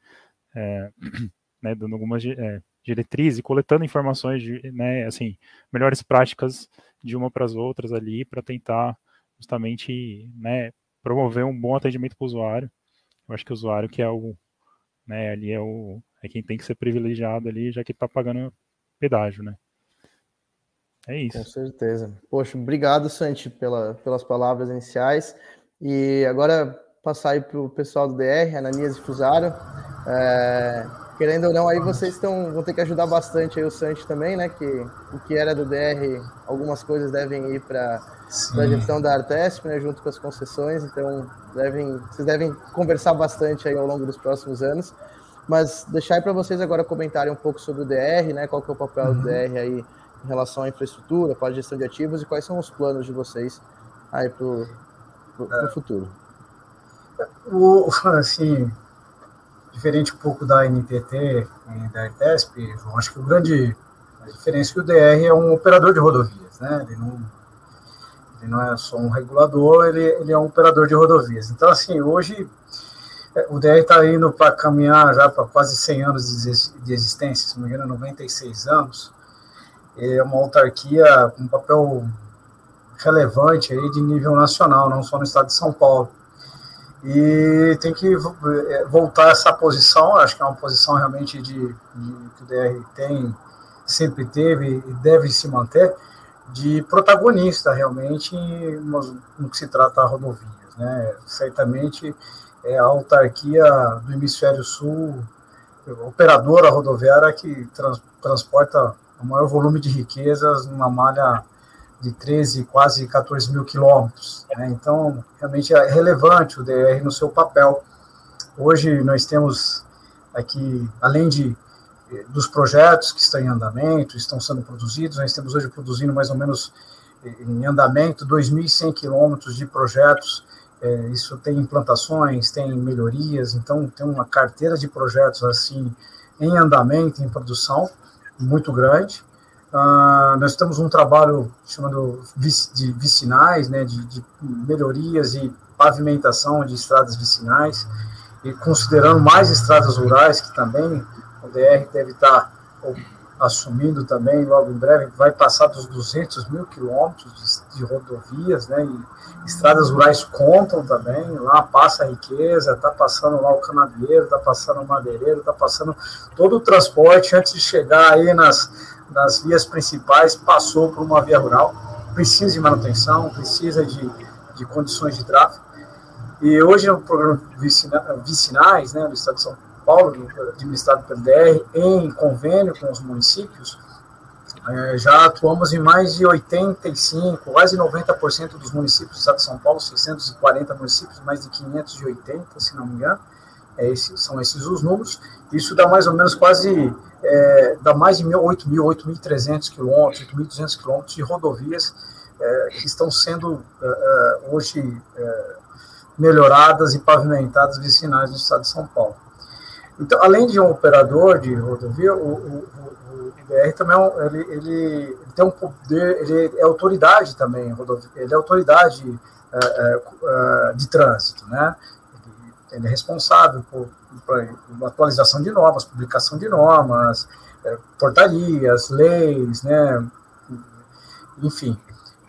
é, né dando algumas é, diretrizes, coletando informações, de, né, assim, melhores práticas de uma para as outras ali, para tentar justamente, né, promover um bom atendimento para o usuário. Eu acho que o usuário que é o né? Ali é o é quem tem que ser privilegiado ali, já que está pagando pedágio, né? É isso. Com certeza. Poxa, obrigado, Santi, pela, pelas palavras iniciais. E agora passar aí para o pessoal do DR, Ananias e Fusaro. É, querendo ou não, aí vocês estão, vão ter que ajudar bastante aí o Santi também, né? Que o que era do DR, algumas coisas devem ir para a gestão da Artesp, né? Junto com as concessões, então devem, vocês devem conversar bastante aí ao longo dos próximos anos. Mas deixar aí para vocês agora comentarem um pouco sobre o DR, né? Qual que é o papel uhum. do DR aí em relação à infraestrutura, para a gestão de ativos e quais são os planos de vocês aí para o é. futuro. O, assim, diferente um pouco da NTT e da ETESP, acho que o grande a diferença é que o DR é um operador de rodovias, né? Ele não, ele não é só um regulador, ele, ele é um operador de rodovias. Então, assim, hoje é, o DR está indo para caminhar já para quase 100 anos de existência, se não me engano, 96 anos. É uma autarquia com um papel relevante aí de nível nacional, não só no estado de São Paulo. E tem que é, voltar essa posição, acho que é uma posição realmente de, de que o DR tem, sempre teve e deve se manter, de protagonista realmente no que se trata a rodovias. Né? Certamente é a autarquia do hemisfério sul, operadora rodoviária que trans, transporta o maior volume de riquezas numa malha de 13, quase 14 mil quilômetros. Né? Então, realmente é relevante o DR no seu papel. Hoje nós temos aqui, além de eh, dos projetos que estão em andamento, estão sendo produzidos, nós temos hoje produzindo mais ou menos eh, em andamento 2.100 quilômetros de projetos. É, isso tem implantações, tem melhorias, então tem uma carteira de projetos assim em andamento, em produção, muito grande. Uh, nós temos um trabalho chamado de vicinais, né, de, de, melhorias e pavimentação de estradas vicinais, e considerando mais estradas rurais, que também o DR deve estar assumindo também, logo em breve, vai passar dos 200 mil quilômetros de, de, rodovias, né, e estradas rurais contam também, lá passa a riqueza, está passando lá o canavieiro, está passando o madeireiro, está passando todo o transporte antes de chegar aí nas das vias principais passou por uma via rural, precisa de manutenção, precisa de, de condições de tráfego. E hoje no programa vicinais, né, do Estado de São Paulo, administrado pelo DR, em convênio com os municípios, é, já atuamos em mais de 85, quase 90% dos municípios do Estado de São Paulo, 640 municípios, mais de 580, se não me engano, é esse, são esses os números. Isso dá mais ou menos quase é, dá mais de 8.000, 8.300 quilômetros, 8.200 quilômetros de rodovias é, que estão sendo é, é hoje é, melhoradas e pavimentadas vicinais no estado de São Paulo. Então, além de um operador de rodovia, o, o, o BR também é um, ele, ele, tem um poder, ele é autoridade também, ele é autoridade é, de trânsito, né? Ele é responsável por atualização de normas, publicação de normas, é, portarias, leis, né, enfim.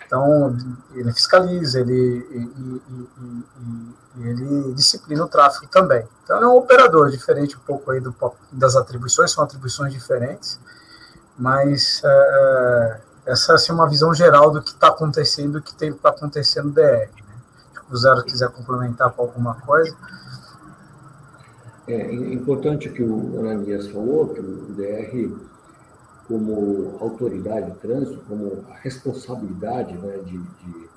Então, ele fiscaliza, ele, e, e, e, ele disciplina o tráfego também. Então, ele é um operador diferente um pouco aí do, das atribuições, são atribuições diferentes, mas é, é essa assim, é uma visão geral do que está acontecendo, do que tem para acontecer no DR. Né? Se o Zero quiser complementar com alguma coisa. É importante que o Ananias falou, que o DR, como autoridade de trânsito, como a responsabilidade né, de, de,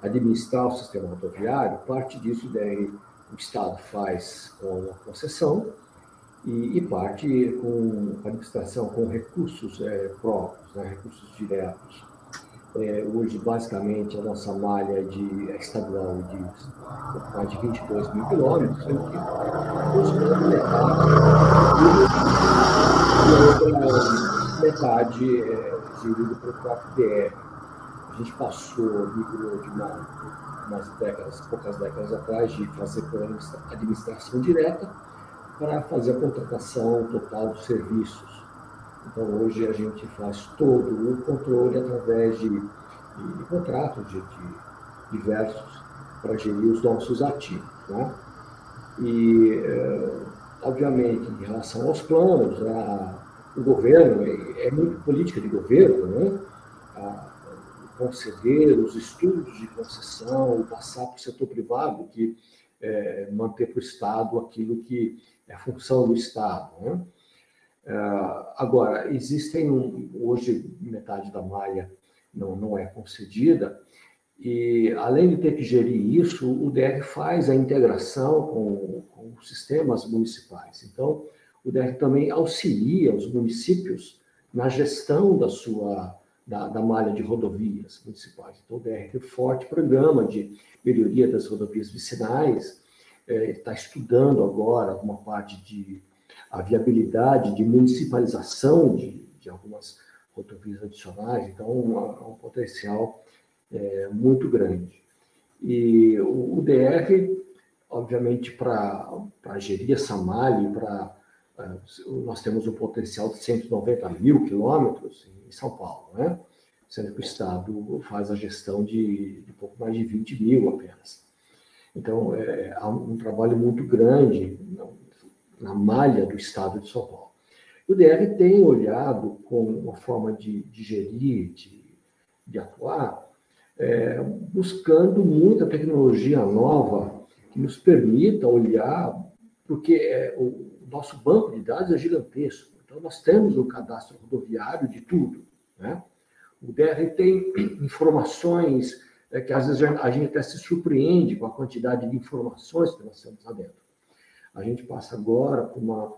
administrar o sistema rodoviário, parte disso o DR, o Estado faz com a concessão e, e parte com a administração com recursos é, próprios, né, recursos diretos é, hoje, basicamente, a nossa malha de, estadual de mais de 22 mil quilômetros, sendo que considerando metade, metade é gerido pelo próprio DR. A gente passou, migrou de uma, umas décadas, poucas décadas atrás, de fazer por administração direta para fazer a contratação total dos serviços então, hoje a gente faz todo o controle através de, de contratos de, de, diversos para gerir os nossos ativos. Né? E, é, obviamente, em relação aos planos, a, o governo é, é, muito política de governo, né? A, conceder os estudos de concessão, passar para o setor privado, que é, manter para o Estado aquilo que é função do Estado. Né? É, agora, existem, hoje, metade da malha não, não é concedida, e além de ter que gerir isso, o DR faz a integração com, com sistemas municipais. Então, o DR também auxilia os municípios na gestão da sua da, da, malha de rodovias municipais. Então, o DR tem um forte programa de melhoria das rodovias vicinais, é, está estudando agora uma parte de a viabilidade de municipalização de, de algumas rodovias adicionais, então, um, um potencial é, muito grande. E o, o DR, obviamente, para gerir essa malha, para é, nós temos um potencial de 190 mil quilômetros em São Paulo, né? sendo que o Estado faz a gestão de, de pouco mais de 20 mil apenas. Então, é, há um trabalho muito grande na, malha do Estado de São Paulo. O DR tem olhado com uma forma de, de gerir, de, de atuar, é, buscando muita tecnologia nova que nos permita olhar, porque é, o nosso banco de dados é gigantesco. Então, nós temos um cadastro rodoviário de tudo. Né? O DR tem informações é, que às vezes a gente até se surpreende com a quantidade de informações que nós temos lá dentro. A gente passa agora por uma,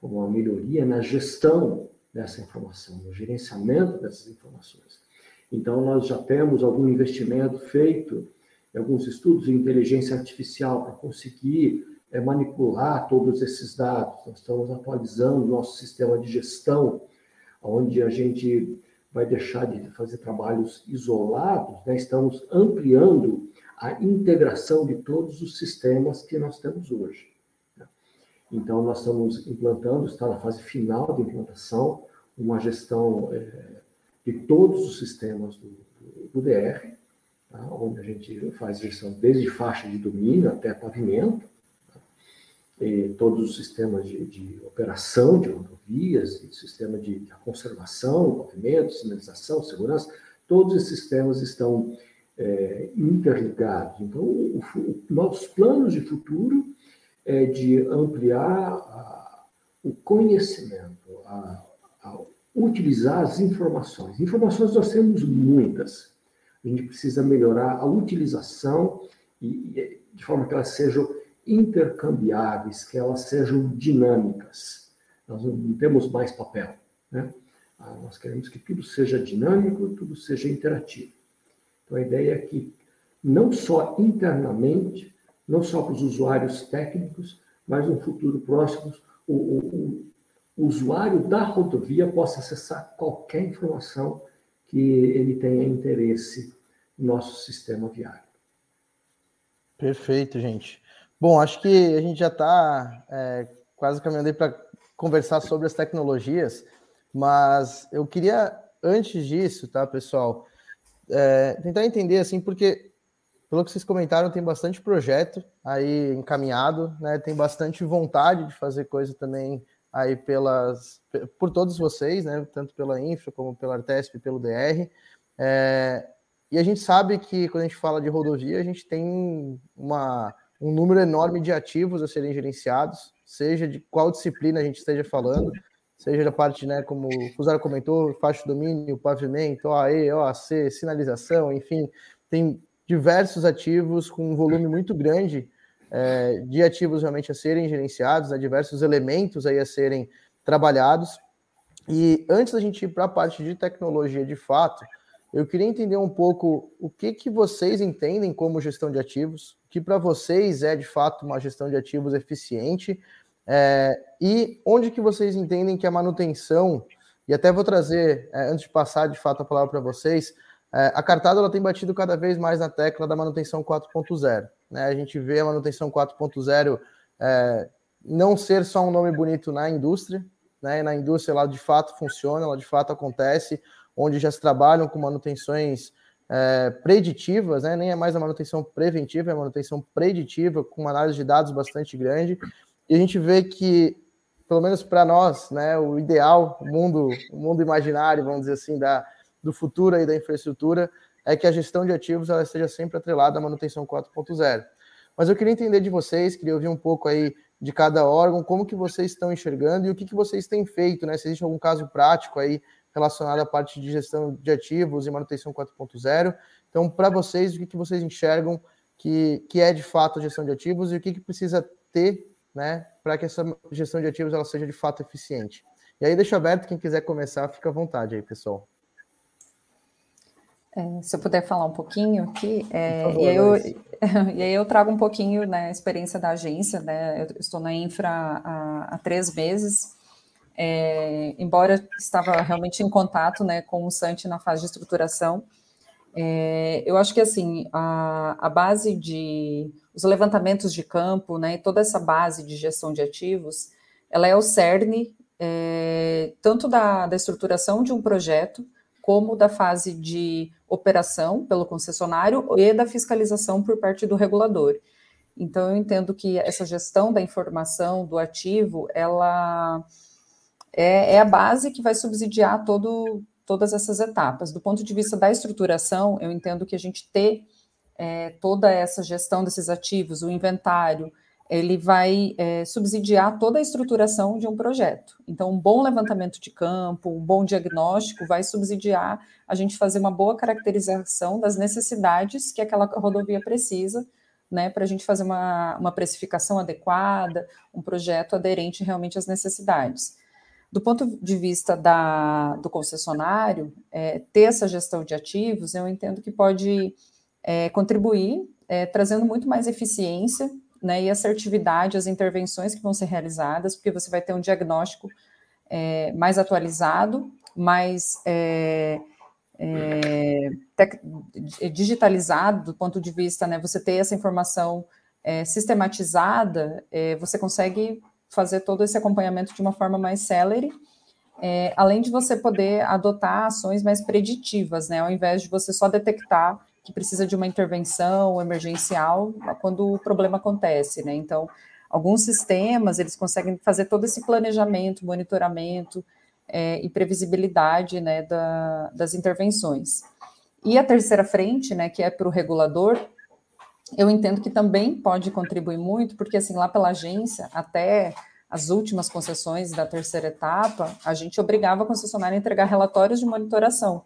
por uma melhoria na gestão dessa informação, no gerenciamento dessas informações. Então, nós já temos algum investimento feito, alguns estudos de inteligência artificial para conseguir é, manipular todos esses dados. Nós estamos atualizando o nosso sistema de gestão, onde a gente vai deixar de fazer trabalhos isolados, né? estamos ampliando a integração de todos os sistemas que nós temos hoje. Então, nós estamos implantando, está na fase final de implantação, uma gestão é, de todos os sistemas do, do, DR, tá? onde a gente faz gestão desde faixa de domínio até pavimento, todos os sistemas de, de, operação de rodovias, sistema de, de conservação, movimento, sinalização, segurança, todos esses sistemas estão é, interligados. Então, o, o, nossos planos de futuro é de ampliar a, o conhecimento, a, a utilizar as informações. Informações nós temos muitas. A gente precisa melhorar a utilização e, de forma que elas sejam intercambiáveis, que elas sejam dinâmicas. Nós não temos mais papel. Né? Ah, nós queremos que tudo seja dinâmico, tudo seja interativo. Então, a ideia é que, não só internamente, não só para os usuários técnicos, mas no futuro próximo, o, o, o usuário da rodovia possa acessar qualquer informação que ele tenha interesse no nosso sistema viário. Perfeito, gente. Bom, acho que a gente já está é, quase caminhando para conversar sobre as tecnologias, mas eu queria, antes disso, tá, pessoal, é, tentar entender, assim, porque, pelo que vocês comentaram, tem bastante projeto aí encaminhado, né, tem bastante vontade de fazer coisa também aí pelas, por todos vocês, né, tanto pela Infra como pela Artesp, pelo DR, é, e a gente sabe que quando a gente fala de rodovia, a gente tem uma um número enorme de ativos a serem gerenciados, seja de qual disciplina a gente esteja falando, seja da parte, né, como o Fusaro comentou, faixa de domínio, pavimento, OAE, OAC, sinalização, enfim, tem diversos ativos com um volume muito grande é, de ativos realmente a serem gerenciados, né, diversos elementos aí a serem trabalhados. E antes da gente ir para a parte de tecnologia de fato, eu queria entender um pouco o que, que vocês entendem como gestão de ativos, que para vocês é de fato uma gestão de ativos eficiente, é, e onde que vocês entendem que a manutenção, e até vou trazer, é, antes de passar de fato a palavra para vocês, é, a cartada ela tem batido cada vez mais na tecla da manutenção 4.0. Né? A gente vê a manutenção 4.0 é, não ser só um nome bonito na indústria, né? na indústria ela de fato funciona, ela de fato acontece, onde já se trabalham com manutenções é, preditivas, né? nem é mais a manutenção preventiva, é a manutenção preditiva, com uma análise de dados bastante grande. E a gente vê que, pelo menos para nós, né, o ideal, o mundo, o mundo imaginário, vamos dizer assim, da, do futuro e da infraestrutura, é que a gestão de ativos ela esteja sempre atrelada à manutenção 4.0. Mas eu queria entender de vocês, queria ouvir um pouco aí de cada órgão, como que vocês estão enxergando e o que, que vocês têm feito, né? Se existe algum caso prático aí relacionado à parte de gestão de ativos e manutenção 4.0. Então, para vocês, o que, que vocês enxergam que, que é de fato a gestão de ativos e o que, que precisa ter né, para que essa gestão de ativos ela seja de fato eficiente. E aí deixa aberto, quem quiser começar, fica à vontade aí, pessoal. É, se eu puder falar um pouquinho aqui, é, favor, e, aí eu, e, aí eu, trago um pouquinho né, a experiência da agência, né, eu estou na infra há, há três meses, é, embora estava realmente em contato né, com o Santi na fase de estruturação, é, eu acho que assim a, a, base de os levantamentos de campo, né, toda essa base de gestão de ativos, ela é o cerne é, tanto da, da estruturação de um projeto como da fase de operação pelo concessionário e da fiscalização por parte do regulador. Então eu entendo que essa gestão da informação do ativo, ela é, é a base que vai subsidiar todo todas essas etapas. Do ponto de vista da estruturação, eu entendo que a gente ter é, toda essa gestão desses ativos, o inventário, ele vai é, subsidiar toda a estruturação de um projeto. Então, um bom levantamento de campo, um bom diagnóstico vai subsidiar a gente fazer uma boa caracterização das necessidades que aquela rodovia precisa, né, para a gente fazer uma, uma precificação adequada, um projeto aderente realmente às necessidades. Do ponto de vista da, do concessionário, é, ter essa gestão de ativos, eu entendo que pode é, contribuir, é, trazendo muito mais eficiência né, e assertividade às intervenções que vão ser realizadas, porque você vai ter um diagnóstico é, mais atualizado, mais é, é, digitalizado do ponto de vista, né, você ter essa informação sistematizada, você consegue fazer todo esse acompanhamento de uma forma mais célere, é, além de você poder adotar ações mais preditivas, né, ao invés de você só detectar que precisa de uma intervenção emergencial quando o problema acontece, né, então, alguns sistemas, eles conseguem fazer todo esse planejamento, monitoramento é, e previsibilidade, né, da, das intervenções. E a terceira frente, né, que é para o regulador, eu entendo que também pode contribuir muito, porque assim, lá pela agência, até as últimas concessões da terceira etapa, a gente obrigava a concessionária a entregar relatórios de monitoração,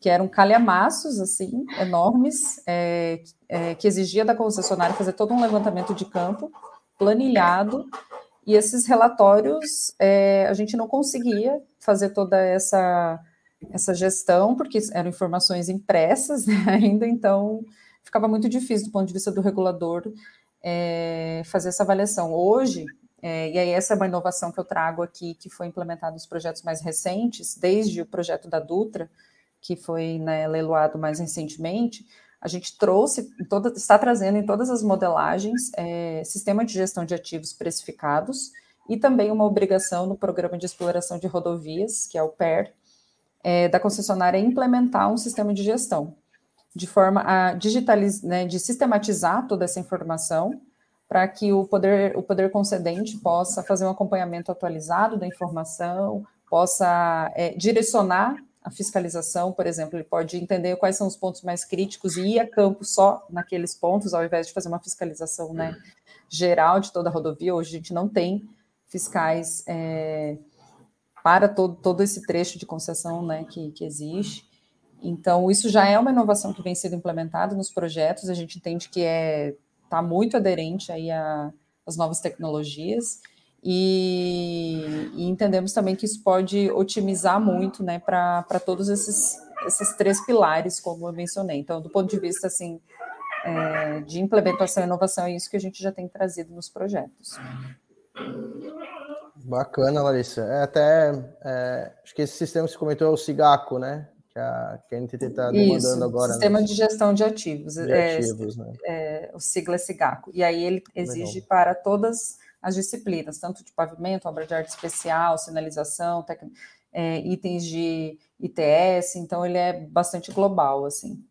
que eram calhamaços, assim, enormes, é, é, que exigia da concessionária fazer todo um levantamento de campo, planilhado, e esses relatórios é, a gente não conseguia fazer toda essa, essa gestão, porque eram informações impressas né, ainda, então ficava muito difícil do ponto de vista do regulador é, fazer essa avaliação. Hoje, é, e aí essa é uma inovação que eu trago aqui, que foi implementada nos projetos mais recentes, desde o projeto da Dutra, que foi né, leiloado mais recentemente, a gente trouxe, toda, está trazendo em todas as modelagens é, sistema de gestão de ativos precificados e também uma obrigação no programa de exploração de rodovias, que é o PER, é, da concessionária implementar um sistema de gestão de forma a digitalizar, né, de sistematizar toda essa informação para que o poder, o poder concedente possa fazer um acompanhamento atualizado da informação, possa é, direcionar a fiscalização, por exemplo, ele pode entender quais são os pontos mais críticos e ir a campo só naqueles pontos, ao invés de fazer uma fiscalização né, geral de toda a rodovia. Hoje a gente não tem fiscais é, para todo, todo esse trecho de concessão né, que, que existe. Então, isso já é uma inovação que vem sendo implementada nos projetos, a gente entende que é está muito aderente aí às novas tecnologias e, e, entendemos também que isso pode otimizar muito, né, para todos esses, esses três pilares, como eu mencionei. Então, do ponto de vista, assim, é, de implementação e inovação, é isso que a gente já tem trazido nos projetos. Bacana, Larissa. É, até, é, acho que esse sistema que você comentou é o SIGACO, né? que a, que a NTT está demandando Isso, agora. Né? Sistema né? de gestão de ativos. De é, ativos né? é, o sigla é SIGACO. E aí ele exige Legal. para todas as disciplinas, tanto de pavimento, obra de arte especial, sinalização, tec, é, itens de ITS, então ele é bastante global, assim.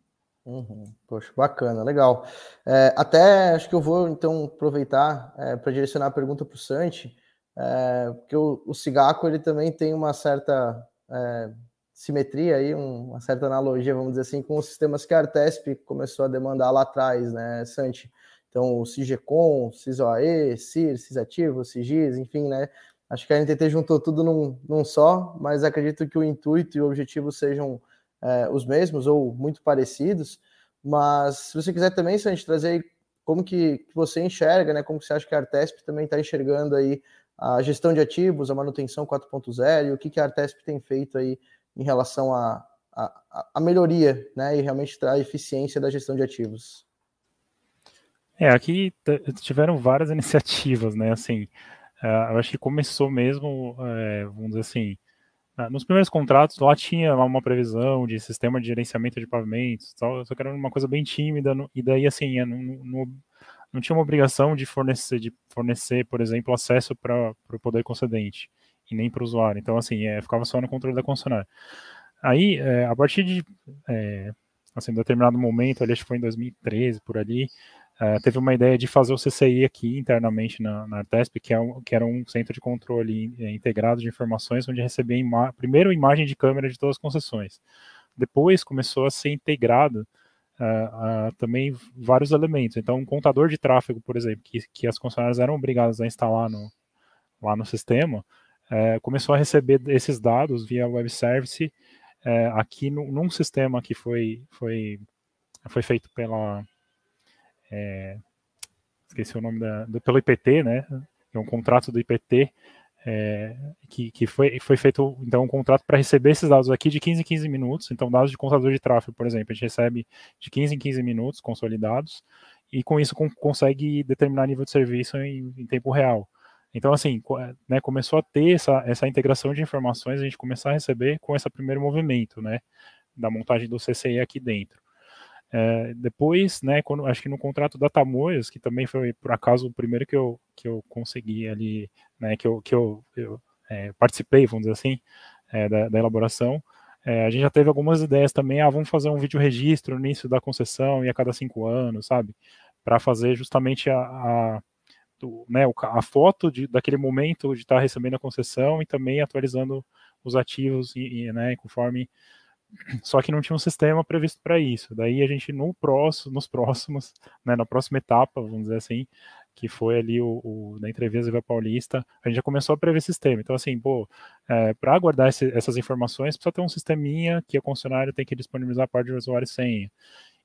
Uhum. Poxa, bacana, legal. É, até acho que eu vou então aproveitar é, para direcionar a pergunta para o Santi, é, porque o, o Cigaco ele também tem uma certa é, simetria aí, uma certa analogia, vamos dizer assim, com os sistemas que a Artesp começou a demandar lá atrás, né, Santi? Então, o CIGECOM, CISOAE, CIR, CISAtivo, CIGIS, enfim, né? Acho que a NTT juntou tudo num, num só, mas acredito que o intuito e o objetivo sejam é, os mesmos ou muito parecidos. Mas se você quiser também, Santi, trazer como que, que você enxerga, né? Como que você acha que a Artesp também está enxergando aí a gestão de ativos, a manutenção 4.0 e o que, que a Artesp tem feito aí em relação à a, a, a, melhoria, né? E realmente a eficiência da gestão de ativos. É, aqui tiveram várias iniciativas, né? Assim, uh, eu acho que começou mesmo, uh, vamos dizer assim, nos primeiros contratos lá tinha uma previsão de sistema de gerenciamento de pavimentos, só que era uma coisa bem tímida, e daí assim, é, não, não tinha uma obrigação de fornecer, de fornecer, por exemplo, acesso para o poder concedente e nem para o usuário. Então, assim, é, ficava só no controle da concessionária. Aí, é, a partir de é, assim, determinado momento, ali, acho que foi em 2013, por ali, Uh, teve uma ideia de fazer o CCI aqui internamente na, na Artesp, que, é um, que, era um centro de controle é, integrado de informações, onde recebia ima primeiro imagem de câmera de todas as concessões. Depois começou a ser integrado uh, uh, também vários elementos. Então, um contador de tráfego, por exemplo, que, que as concessionárias eram obrigadas a instalar no, lá no sistema, começou a receber esses dados via web service aqui no, num sistema que foi, foi, foi feito pela é, esqueci o nome da, do, pelo IPT, né? É um contrato do IPT é, que, que foi, foi feito então um contrato para receber esses dados aqui de 15 em 15 minutos. Então, dados de contador de tráfego, por exemplo, a gente recebe de 15 em 15 minutos consolidados e com isso com, consegue determinar nível de serviço em, em tempo real. Então, assim, né, começou a ter essa, essa integração de informações, a gente começar a receber com esse primeiro movimento, né, da montagem do CCI aqui dentro. É, depois, né, quando, acho que no contrato da Tamoios, que também foi por acaso o primeiro que eu, que eu consegui ali, né, que eu, que eu, eu é, participei, vamos dizer assim, é, da, da, elaboração, é, a gente já teve algumas ideias também, ah, vamos fazer um vídeo registro no início da concessão e a cada cinco anos, sabe, para fazer justamente a, a, do, né, a foto de, daquele momento de estar tá recebendo a concessão e também atualizando os ativos e, e né, conforme só que não tinha um sistema previsto para isso. Daí a gente no próximo, nos próximos, né, na próxima etapa, vamos dizer assim, que foi ali o, o da entrevista Viva Paulista, a gente já começou a prever sistema. Então assim, pô, é, para guardar esse, essas informações precisa ter um sisteminha que a concessionária tem que disponibilizar a parte de usuário e senha.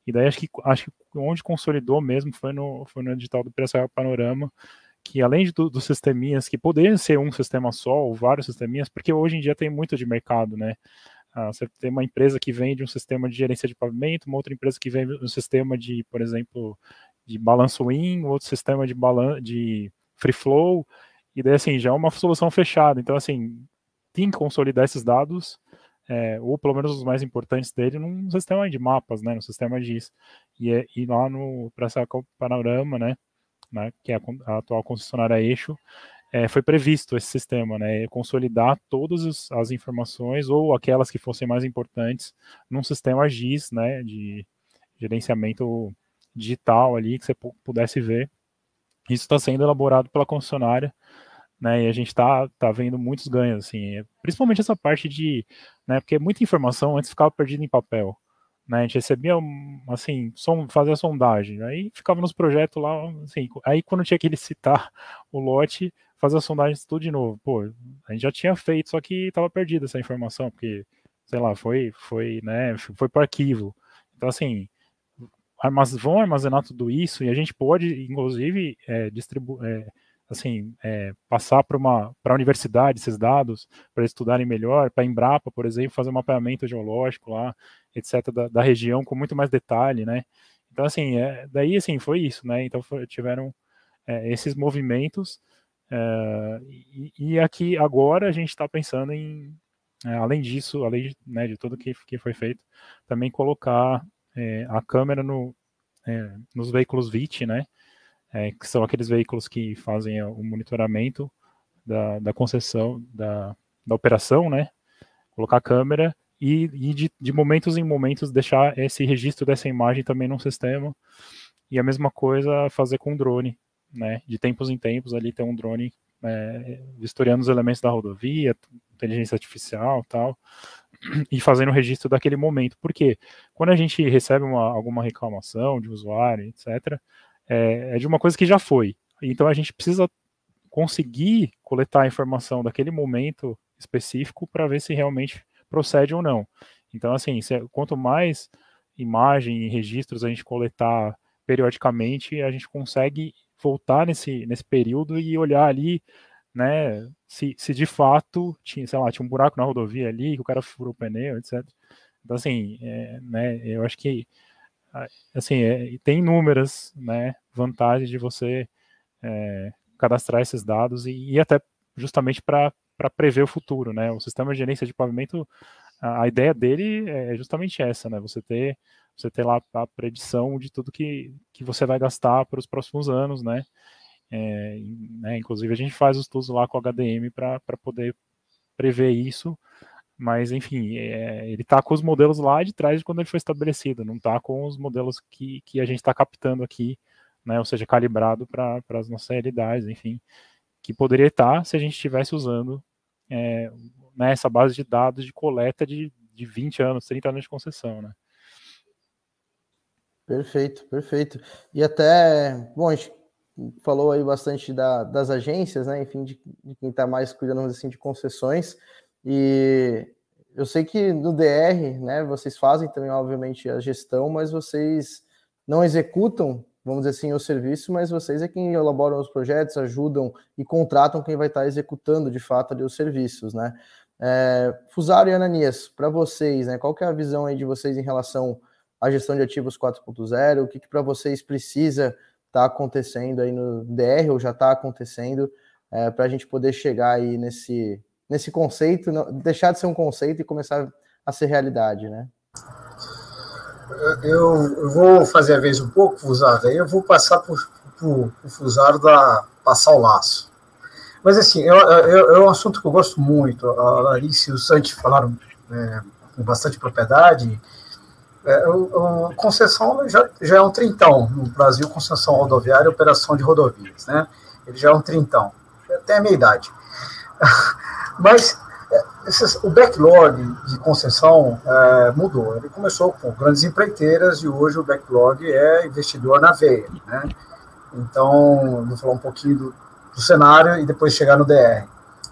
E daí acho que acho que onde consolidou mesmo foi no foi no edital do Piracicaba Panorama, que além de, do, dos sisteminhas que poderiam ser um sistema só ou vários sisteminhas, porque hoje em dia tem muito de mercado, né? Ah, você tem uma empresa que vende um sistema de gerência de pavimento, uma outra empresa que vende um sistema de, por exemplo, de balanço in, outro sistema de, balan de free flow, e daí assim, já é uma solução fechada. Então, assim, tem que consolidar esses dados, é, ou pelo menos os mais importantes dele, num sistema de mapas, né, no sistema GIS. E, é, e lá no para essa panorama, né, né, que é a, a atual concessionária Eixo, é, foi previsto esse sistema, né, consolidar todas as informações ou aquelas que fossem mais importantes num sistema GIS, né, de gerenciamento digital ali que você pudesse ver. Isso está sendo elaborado pela concessionária, né, e a gente está tá vendo muitos ganhos, assim, principalmente essa parte de, né, porque muita informação antes ficava perdida em papel, né, a gente recebia, assim, som, fazia sondagem, aí ficava nos projetos lá, assim, aí quando tinha que licitar o lote, fazer as sondagens tudo de novo. Pô, a gente já tinha feito, só que estava perdida essa informação, porque, sei lá, foi, foi, né, foi para arquivo. Então, assim, armaz vão armazenar tudo isso e a gente pode, inclusive, é, distribuir, é, assim, é, passar para uma para a universidade esses dados para estudarem melhor, para a Embrapa, por exemplo, fazer um mapeamento geológico lá, etc, da, da, região com muito mais detalhe, né? Então, assim, é, daí, assim, foi isso, né? Então, foi, tiveram é, esses movimentos é, e, e, aqui agora a gente está pensando em, é, além disso, além de, né, de tudo que, que foi feito, também colocar é, a câmera no, é, nos veículos VIT, né, que são aqueles veículos que fazem o monitoramento da, da concessão, da, da operação, né, colocar a câmera e, e de, de momentos em momentos deixar esse registro dessa imagem também no sistema, e a mesma coisa fazer com o drone, né, de tempos em tempos ali tem um drone é, vistoriando os elementos da rodovia, inteligência artificial tal, e fazendo o registro daquele momento. Porque quando a gente recebe uma, alguma reclamação de usuário, etc., é, é de uma coisa que já foi. Então a gente precisa conseguir coletar a informação daquele momento específico para ver se realmente procede ou não. Então, assim, se, quanto mais imagem e registros a gente coletar periodicamente, a gente consegue voltar nesse, nesse período e olhar ali, né, se, se de fato tinha, sei lá, tinha um buraco na rodovia ali, que o cara furou o pneu, etc. Então, assim, é, né, eu acho que, assim, é, tem inúmeras, né, vantagens de você é, cadastrar esses dados e, e até justamente para prever o futuro, né, o sistema de gerência de pavimento, a, ideia dele é justamente essa, né, você ter você ter lá a predição de tudo que, que você vai gastar para os próximos anos, né? É, né? Inclusive a gente faz os estudos lá com o HDM para poder prever isso, mas enfim, é, ele está com os modelos lá de trás de quando ele foi estabelecido, não está com os modelos que, que a gente está captando aqui, né? Ou seja, calibrado para as nossas realidades, enfim, que poderia estar tá se a gente estivesse usando é, né, essa base de dados de coleta de, de 20 anos, 30 anos de concessão, né? Perfeito, perfeito. E até, bom, a gente falou aí bastante da, das agências, né? Enfim, de, de quem está mais cuidando assim de concessões. E eu sei que no DR, né? Vocês fazem também, obviamente, a gestão, mas vocês não executam, vamos dizer assim, o serviço, mas vocês é quem elaboram os projetos, ajudam e contratam quem vai estar tá executando de fato ali os serviços, né? É, Fusário e Ananias, para vocês, né? Qual que é a visão aí de vocês em relação a gestão de ativos 4.0, o que, que para vocês precisa estar tá acontecendo aí no DR ou já está acontecendo é, para a gente poder chegar aí nesse, nesse conceito, não, deixar de ser um conceito e começar a ser realidade, né? Eu, vou fazer a vez um pouco, Fusaro, aí eu vou passar por, por Fusaro da passar o laço. Mas assim, é, é, é, um assunto que eu gosto muito. A Larissa e o Santi falaram é, com bastante propriedade, é, o, o, concessão já, já é um trintão no Brasil, concessão rodoviária e operação de rodovias, né? Ele já é um trintão, tem a minha idade. Mas é, esses, o backlog de concessão é, mudou. Ele começou com grandes empreiteiras e hoje o backlog é investidor na veia, né? Então, vou falar um pouquinho do, do cenário e depois chegar no DR.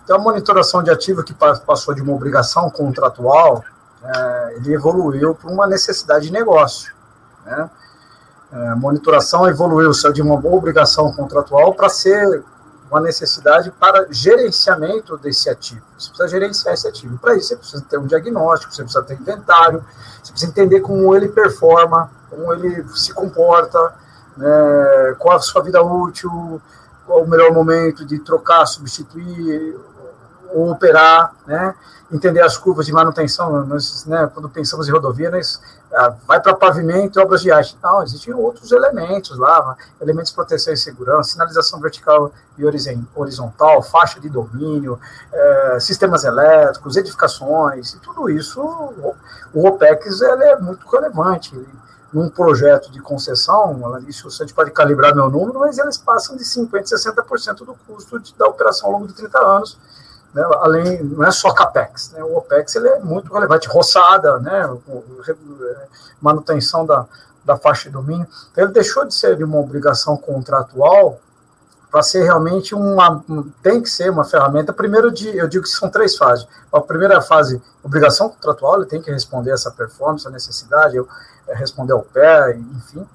Então, a monitoração de ativo que passou de uma obrigação contratual é, ele evoluiu para uma necessidade de negócio. Né? É, monitoração evoluiu de uma obrigação contratual para ser uma necessidade para gerenciamento desse ativo. Você precisa gerenciar esse ativo. Para isso, você precisa ter um diagnóstico, você precisa ter inventário, você precisa entender como ele performa, como ele se comporta, né, qual a sua vida útil, qual o melhor momento de trocar, substituir ou operar, né? entender as curvas de manutenção, nós, né, quando pensamos em rodovia, nós, ah, vai para pavimento obras de arte. Não, existem outros elementos lá, elementos de proteção e segurança, sinalização vertical e horizontal, faixa de domínio, eh, sistemas elétricos, edificações, e tudo isso, o, OPEX ele é muito relevante. Num projeto de concessão, isso você pode calibrar meu número, mas eles passam de 50% a 60% do custo de, da operação ao longo de 30 anos, né, além, não é só CAPEX, né, o OPEX ele é muito relevante, roçada, né, manutenção da, da faixa de domínio, então, ele deixou de ser de uma obrigação contratual para ser realmente uma, tem que ser uma ferramenta, primeiro de, eu digo que são três fases, a primeira fase, obrigação contratual, ele tem que responder essa performance, a necessidade, eu, é, responder ao pé, enfim,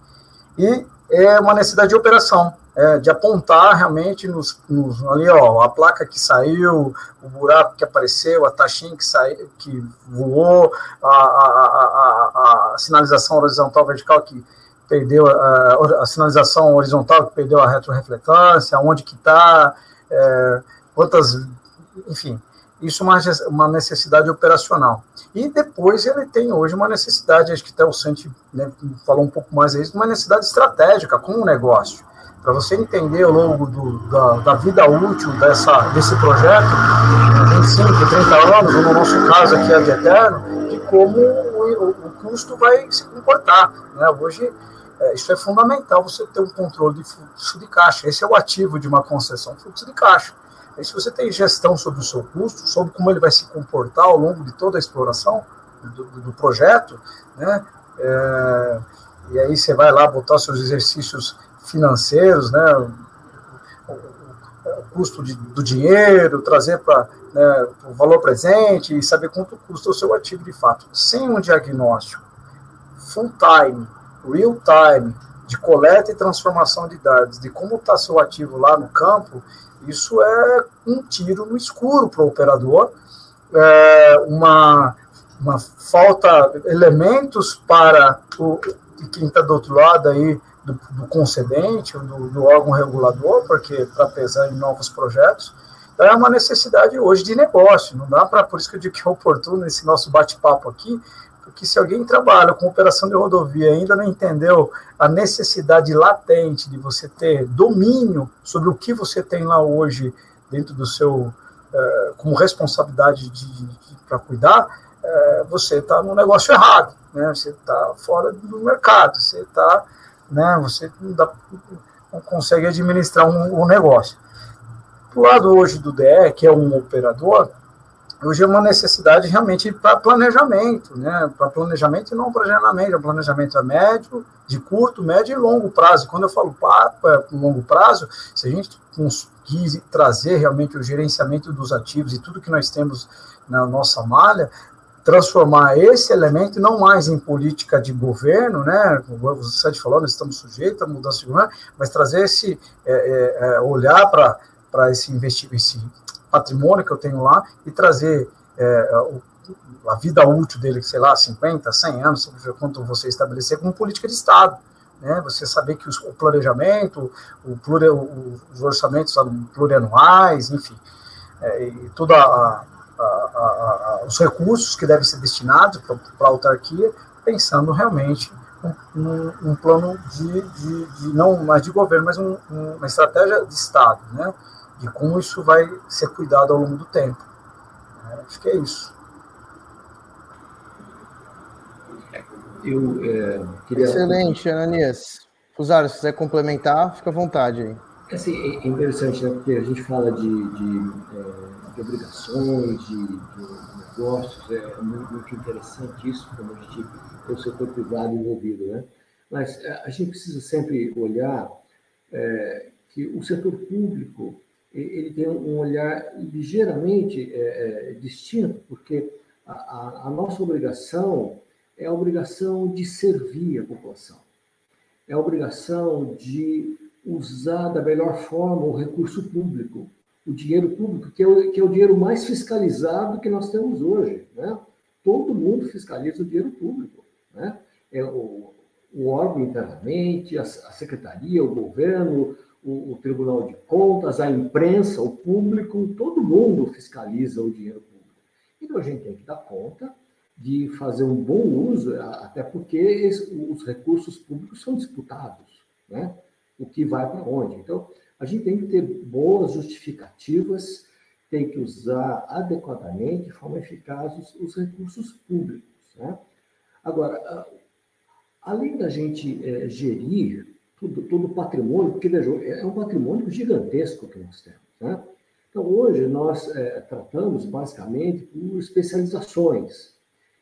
e é uma necessidade de operação, é, de apontar realmente nos, nos, ali, ó, a placa que saiu, o buraco que apareceu, a taxinha que saiu, que voou, a, a, a, a sinalização horizontal vertical que perdeu, a, a, sinalização horizontal que perdeu a retrorefletância, onde que está, é, quantas, enfim, isso é uma, uma necessidade operacional. E depois ele tem hoje uma necessidade, acho que até o Santi né, falou um pouco mais isso, uma necessidade estratégica com o negócio para você entender ao longo do, da, da, vida útil dessa, desse projeto, 25, 30 anos, ou no nosso caso aqui é de eterno, de como o, o custo vai se comportar. Né? Hoje, é, isso é fundamental, você ter um controle de fluxo de caixa. Esse é o ativo de uma concessão, fluxo de caixa. E se você tem gestão sobre o seu custo, sobre como ele vai se comportar ao longo de toda a exploração do, do projeto, né? É, e aí você vai lá botar seus exercícios financeiros, né? O, custo de, do dinheiro, trazer para né, o valor presente e saber quanto custa o seu ativo de fato. Sem um diagnóstico full time, real time, de coleta e transformação de dados, de como está seu ativo lá no campo, isso é um tiro no escuro para o operador, é uma, uma falta elementos para o, quem está do outro lado aí do, do concedente, do, do, órgão regulador, porque para pesar em novos projetos, é uma necessidade hoje de negócio. Não dá para, por isso que eu digo que é oportuno esse nosso bate-papo aqui, porque se alguém trabalha com operação de rodovia e ainda não entendeu a necessidade latente de você ter domínio sobre o que você tem lá hoje dentro do seu, é, como responsabilidade de, de para cuidar, é, você está no negócio errado, né? Você está fora do mercado, você está, né? Você não, dá, não consegue administrar um, um negócio. Do lado hoje do DE, que é um operador, hoje é uma necessidade realmente para planejamento, né? Para planejamento e não planejamento. O planejamento é médio, de curto, médio e longo prazo. Quando eu falo para é, longo prazo, se a gente conseguir trazer realmente o gerenciamento dos ativos e tudo que nós temos na nossa malha, transformar esse elemento não mais em política de governo, né? O Sérgio falou, nós estamos sujeitos à mudança de governo, mas trazer esse é, é, é olhar para para esse investimento, esse patrimônio que eu tenho lá e trazer é, a vida útil dele, sei lá, 50, 100 anos, quanto você estabelecer, como política de Estado. Né? Você saber que o planejamento, o os orçamentos plurianuais, enfim, é, e a, a, a, os recursos que devem ser destinados para a autarquia, pensando realmente um, um plano de, de, de, não mais de governo, mas um, uma estratégia de Estado, né? De como isso vai ser cuidado ao longo do tempo. É, acho que é isso. Eu é, queria... Excelente, Ananias. Fusaro, se quiser complementar, fica à vontade aí. É, assim, é interessante, né? Porque a gente fala de, de, é, de obrigações, de, de, negócios, é muito, muito interessante isso, como a gente tem o setor privado envolvido, né? Mas é, a gente precisa sempre olhar é, que o setor público ele tem um olhar ligeiramente é, é, distinto, porque a, a, nossa obrigação é a obrigação de servir a população, é a obrigação de usar da melhor forma o recurso público, o dinheiro público, que é o, que é o dinheiro mais fiscalizado que nós temos hoje. Né? Todo mundo fiscaliza o dinheiro público. Né? É o, o órgão internamente, a, a secretaria, o governo, o, o, Tribunal de Contas, a imprensa, o público, todo mundo fiscaliza o dinheiro público. Então a gente tem que dar conta de fazer um bom uso, até porque os recursos públicos são disputados, né? O que vai para onde? Então a gente tem que ter boas justificativas, tem que usar adequadamente, de forma eficaz, os, os recursos públicos, né? Agora, além da gente é, gerir todo, todo o patrimônio, porque veja, é um patrimônio gigantesco que nós temos. Né? Então, hoje, nós é, tratamos basicamente por especializações.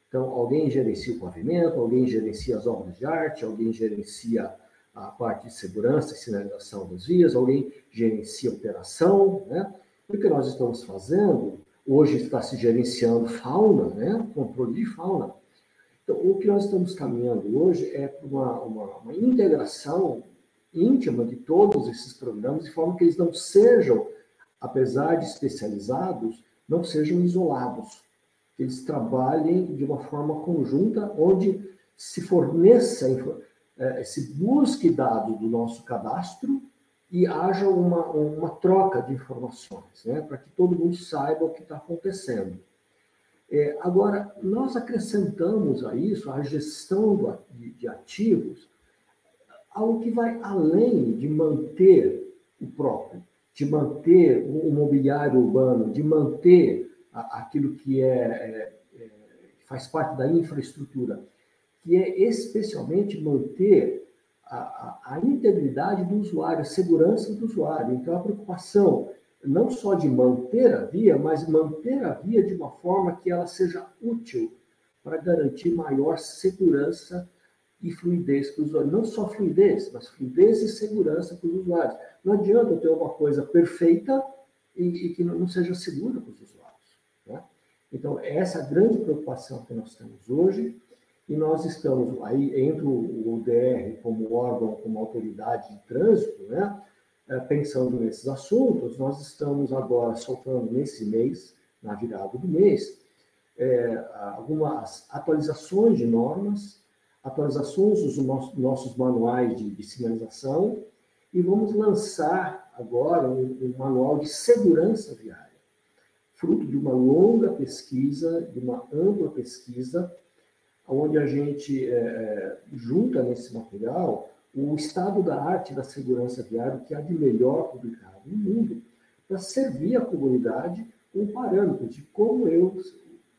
Então, alguém gerencia o pavimento, alguém gerencia as obras de arte, alguém gerencia a parte de segurança e sinalização das vias, alguém gerencia operação. Né? O que nós estamos fazendo, hoje está se gerenciando fauna, né? controle de fauna. Então, o que nós estamos caminhando hoje é para uma, uma, uma, integração íntima de todos esses programas, de forma que eles não sejam, apesar de especializados, não sejam isolados. Que eles trabalhem de uma forma conjunta, onde se forneça, é, se busque dados do nosso cadastro e haja uma, uma troca de informações, né, para que todo mundo saiba o que está acontecendo. É, agora, nós acrescentamos a isso a gestão de, ativos, algo que vai além de manter o próprio, de manter o, mobiliário urbano, de manter aquilo que é, é, é, faz parte da infraestrutura, que é especialmente manter a, a, a integridade do usuário, a segurança do usuário. Então, a preocupação não só de manter a via, mas manter a via de uma forma que ela seja útil para garantir maior segurança e fluidez para os usuários. Não só fluidez, mas fluidez e segurança para os usuários. Não adianta eu ter uma coisa perfeita e, e que não, seja segura para os usuários. Né? Então, essa é a grande preocupação que nós temos hoje, e nós estamos aí, entre o DR como órgão, como autoridade de trânsito, né? É, pensando nesses assuntos, nós estamos agora soltando nesse mês, na virada do mês, é, algumas atualizações de normas, atualizações dos nossos manuais de, de sinalização e vamos lançar agora um, um, manual de segurança viária, fruto de uma longa pesquisa, de uma ampla pesquisa, onde a gente é, é junta nesse material o estado da arte da segurança viária que há de melhor publicado no mundo, para servir à comunidade um parâmetro de como eu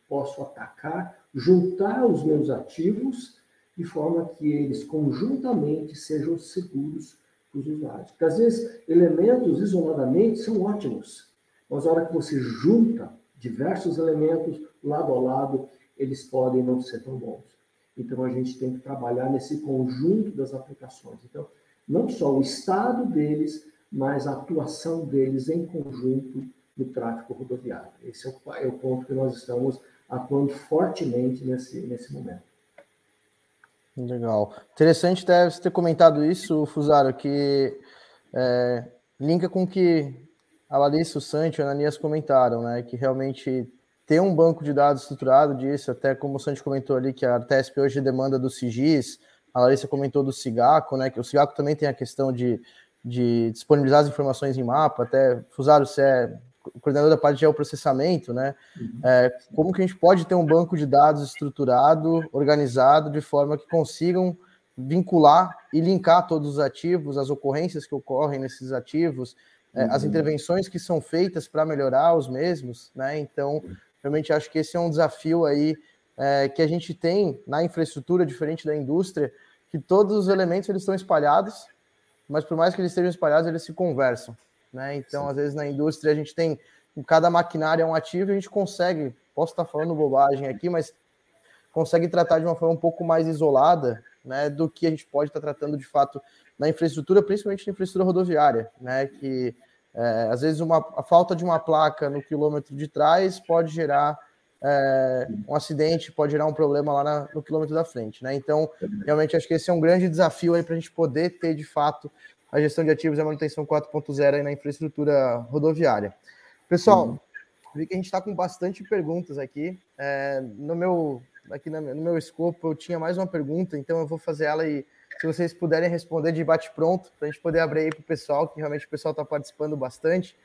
posso atacar, juntar os meus ativos de forma que eles conjuntamente sejam seguros para os usuários. Porque às vezes elementos isoladamente são ótimos, mas na hora que você junta diversos elementos lado a lado, eles podem não ser tão bons. Então, a gente tem que trabalhar nesse conjunto das aplicações. Então, não só o estado deles, mas a atuação deles em conjunto no tráfego rodoviário. Esse é o, é o ponto que nós estamos atuando fortemente nesse, nesse momento. Legal. Interessante deve ter comentado isso, Fusaro, que é, linka com o que a Larissa, o Santi e a Ananias comentaram, né? Que realmente ter um banco de dados estruturado disso, até como o Santi comentou ali, que a Artesp hoje demanda do SIGIS, a Larissa comentou do SIGACO, né, que o SIGACO também tem a questão de, de disponibilizar as informações em mapa, até, Fusaro, você é coordenador da parte de geoprocessamento, né, uhum. é, como que a gente pode ter um banco de dados estruturado, organizado, de forma que consigam vincular e linkar todos os ativos, as ocorrências que ocorrem nesses ativos, é, as uhum. intervenções que são feitas para melhorar os mesmos, né? Então, Realmente acho que esse é um desafio aí é, que a gente tem na infraestrutura, diferente da indústria, que todos os elementos eles estão espalhados, mas por mais que eles estejam espalhados, eles se conversam. Né? Então, Sim. às vezes, na indústria, a gente tem cada maquinário é um ativo e a gente consegue, posso estar falando bobagem aqui, mas consegue tratar de uma forma um pouco mais isolada né, do que a gente pode estar tratando de fato na infraestrutura, principalmente na infraestrutura rodoviária, né, que é, às vezes, uma, a falta de uma placa no quilômetro de trás pode gerar é, um acidente, pode gerar um problema lá na, no quilômetro da frente. Né? Então, realmente, acho que esse é um grande desafio para a gente poder ter, de fato, a gestão de ativos e a manutenção 4.0 na infraestrutura rodoviária. Pessoal, uhum. vi que a gente está com bastante perguntas aqui. É, no meu aqui no meu escopo eu tinha mais uma pergunta, então eu vou fazer ela e se vocês puderem responder de bate-pronto, para a gente poder abrir aí para o pessoal, que realmente o pessoal está participando bastante.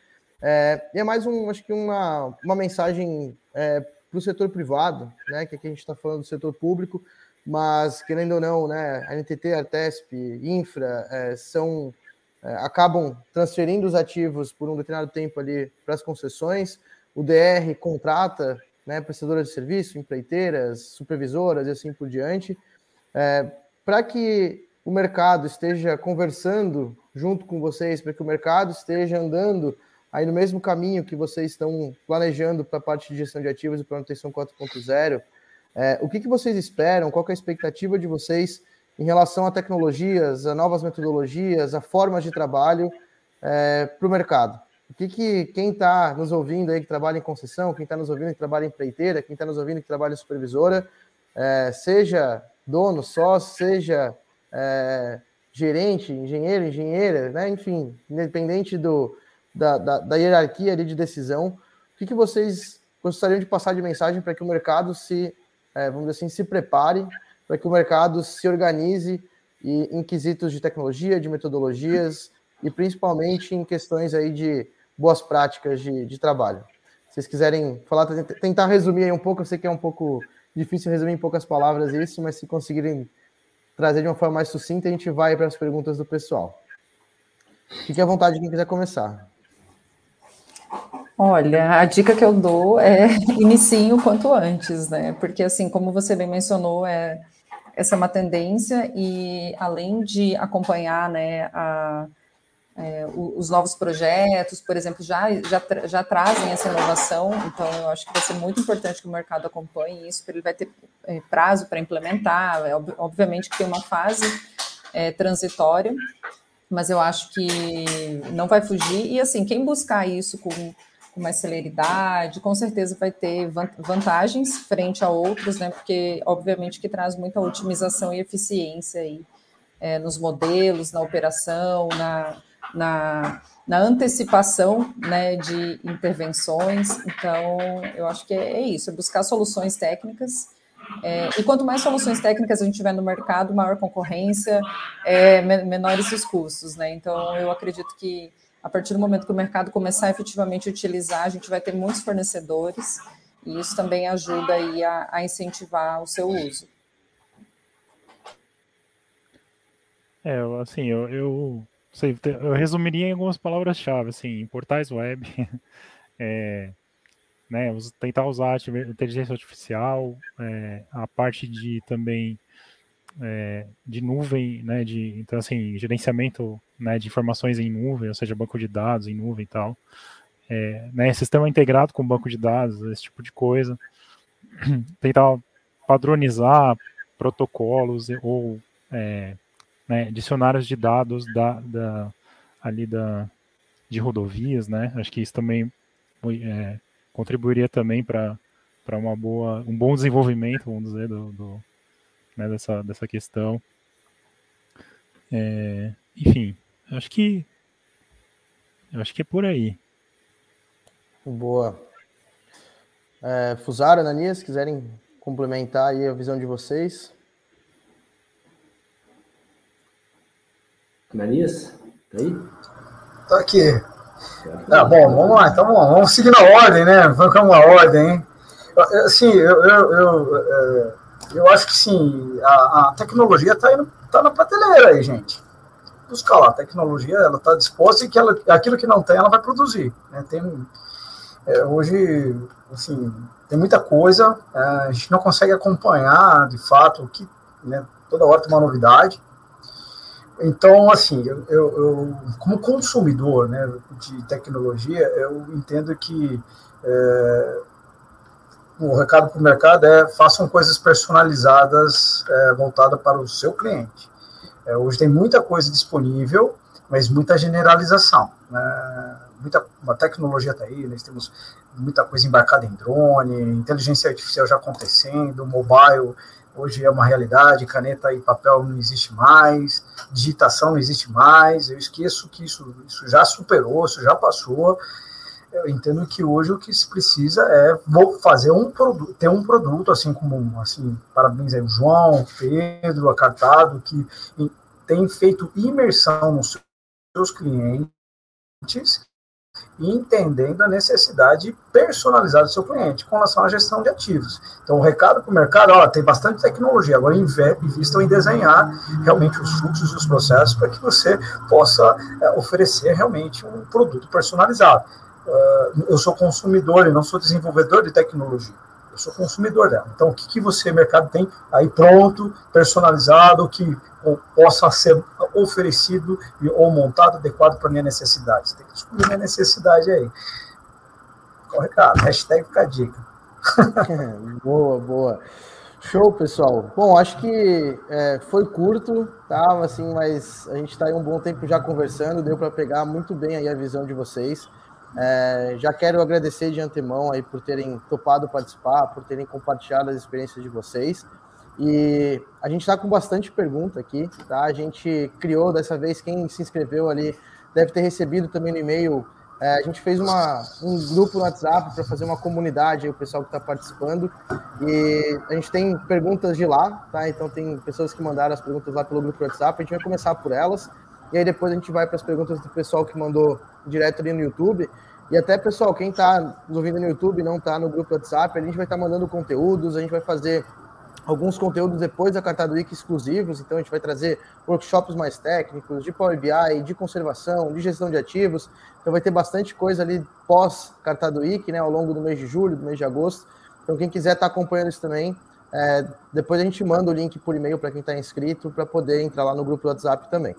É, e é mais um, acho que uma, uma mensagem é, para o setor privado, né? Que aqui a gente está falando do setor público, mas querendo ou não, né? A NTT, a Artesp, Infra é, são é, acabam transferindo os ativos por um determinado tempo ali para as concessões. O DR contrata né, prestadoras de serviço, empreiteiras, supervisoras e assim por diante. É, para que o mercado esteja conversando junto com vocês, para que o mercado esteja andando aí no mesmo caminho que vocês estão planejando para a parte de gestão de ativos e para manutenção 4.0, é, o que, que vocês esperam? Qual é a expectativa de vocês em relação a tecnologias, a novas metodologias, a formas de trabalho é, para o mercado? O que, que quem está nos ouvindo aí que trabalha em concessão, quem está nos ouvindo que trabalha em empreiteira, quem está nos ouvindo que trabalha em supervisora, é, seja dono, sócio, seja é, gerente, engenheiro, engenheira, né? enfim, independente do, da, da, da hierarquia de decisão, o que, que vocês gostariam de passar de mensagem para que o mercado se, é, vamos dizer assim, se prepare, para que o mercado se organize e, em quesitos de tecnologia, de metodologias e principalmente em questões aí de boas práticas de, de trabalho. Se vocês quiserem falar, tentar resumir aí um pouco, eu sei que é um pouco Difícil resumir em poucas palavras isso, mas se conseguirem trazer de uma forma mais sucinta, a gente vai para as perguntas do pessoal. Fique à vontade quem quiser começar. Olha, a dica que eu dou é inicie o quanto antes, né? Porque assim, como você bem mencionou, é essa é uma tendência e além de acompanhar, né, a, é, os novos projetos, por exemplo, já, já, já trazem essa inovação, então eu acho que vai ser muito importante que o mercado acompanhe isso, porque ele vai ter é, prazo para implementar, é, obviamente que tem uma fase é, transitória, mas eu acho que não vai fugir, e assim, quem buscar isso com, com mais celeridade, com certeza vai ter vantagens frente a outros, né, porque obviamente que traz muita otimização e eficiência aí, é, nos modelos, na operação, na na, na antecipação né, de intervenções. Então, eu acho que é, é isso, é buscar soluções técnicas. É, e quanto mais soluções técnicas a gente tiver no mercado, maior concorrência, é, menores os custos. Né? Então, eu acredito que a partir do momento que o mercado começar a efetivamente utilizar, a gente vai ter muitos fornecedores, e isso também ajuda aí a, a incentivar o seu uso. É, assim, eu, eu sei, eu resumiria em algumas palavras-chave, assim, em portais web, é, né, tentar usar inteligência artificial, é, a parte de também é, de nuvem, né, de, então assim, gerenciamento né, de informações em nuvem, ou seja, banco de dados em nuvem e tal, é, né, sistema integrado com banco de dados, esse tipo de coisa, tentar padronizar protocolos ou é, né, dicionários de dados da, da, ali da, de rodovias, né? Acho que isso também é, contribuiria também para para uma boa um bom desenvolvimento, vamos dizer, do, do né, dessa, dessa questão. É, enfim, acho que acho que é por aí. Boa. É, Fusaro, Ananias, quiserem complementar aí a visão de vocês? Ananias, tá aí? Tô aqui. Tá bom, vamos lá, então vamos, vamos seguir na ordem, né? Vamos uma ordem, hein? Assim, eu, eu, eu, é, eu acho que sim, a, a tecnologia está tá na prateleira aí, gente. Buscar lá, a tecnologia ela está disposta e que ela, aquilo que não tem, ela vai produzir. Né? Tem, é, hoje, assim, tem muita coisa, é, a gente não consegue acompanhar de fato o que né, toda hora tem uma novidade. Então, assim, eu, eu, como consumidor né, de tecnologia, eu entendo que é, o recado para o mercado é façam coisas personalizadas é, voltadas para o seu cliente. É, hoje tem muita coisa disponível, mas muita generalização. Né? Muita uma tecnologia está aí, nós temos muita coisa embarcada em drone, inteligência artificial já acontecendo, mobile hoje é uma realidade, caneta e papel não existe mais, digitação não existe mais, eu esqueço que isso, isso já superou, isso já passou. Eu entendo que hoje o que se precisa é fazer um produto, ter um produto assim como assim, parabéns aí o João, Pedro, Acartado, que tem feito imersão nos seus clientes e entendendo a necessidade personalizada do seu cliente com relação à gestão de ativos. Então, o recado para o mercado, ó, tem bastante tecnologia, agora invistam em desenhar realmente os fluxos e os processos para que você possa é, oferecer realmente um produto personalizado. Uh, eu sou consumidor e não sou desenvolvedor de tecnologia. Eu sou consumidor dela. Então, o que, que você, mercado, tem aí pronto, personalizado, que possa ser oferecido ou montado adequado para minha necessidade? Você tem que descobrir minha necessidade aí. O recado? Hashtag fica a dica. boa, boa. Show, pessoal. Bom, acho que é, foi curto, tá? Assim, mas a gente está aí um bom tempo já conversando, deu para pegar muito bem aí a visão de vocês. É, já quero agradecer de antemão aí por terem topado participar, por terem compartilhado as experiências de vocês. E a gente está com bastante pergunta aqui, tá? A gente criou dessa vez, quem se inscreveu ali deve ter recebido também no e-mail. É, a gente fez uma, um grupo no WhatsApp para fazer uma comunidade aí, o pessoal que está participando. E a gente tem perguntas de lá, tá? Então tem pessoas que mandaram as perguntas lá pelo grupo do WhatsApp. A gente vai começar por elas. E aí depois a gente vai para as perguntas do pessoal que mandou direto ali no YouTube. E até, pessoal, quem está nos ouvindo no YouTube e não está no grupo WhatsApp, a gente vai estar tá mandando conteúdos, a gente vai fazer alguns conteúdos depois da Cartado Week exclusivos, então a gente vai trazer workshops mais técnicos de Power BI, de conservação, de gestão de ativos. Então vai ter bastante coisa ali pós Cartado Week, né, ao longo do mês de julho, do mês de agosto. Então quem quiser estar tá acompanhando isso também, é, depois a gente manda o link por e-mail para quem está inscrito para poder entrar lá no grupo do WhatsApp também.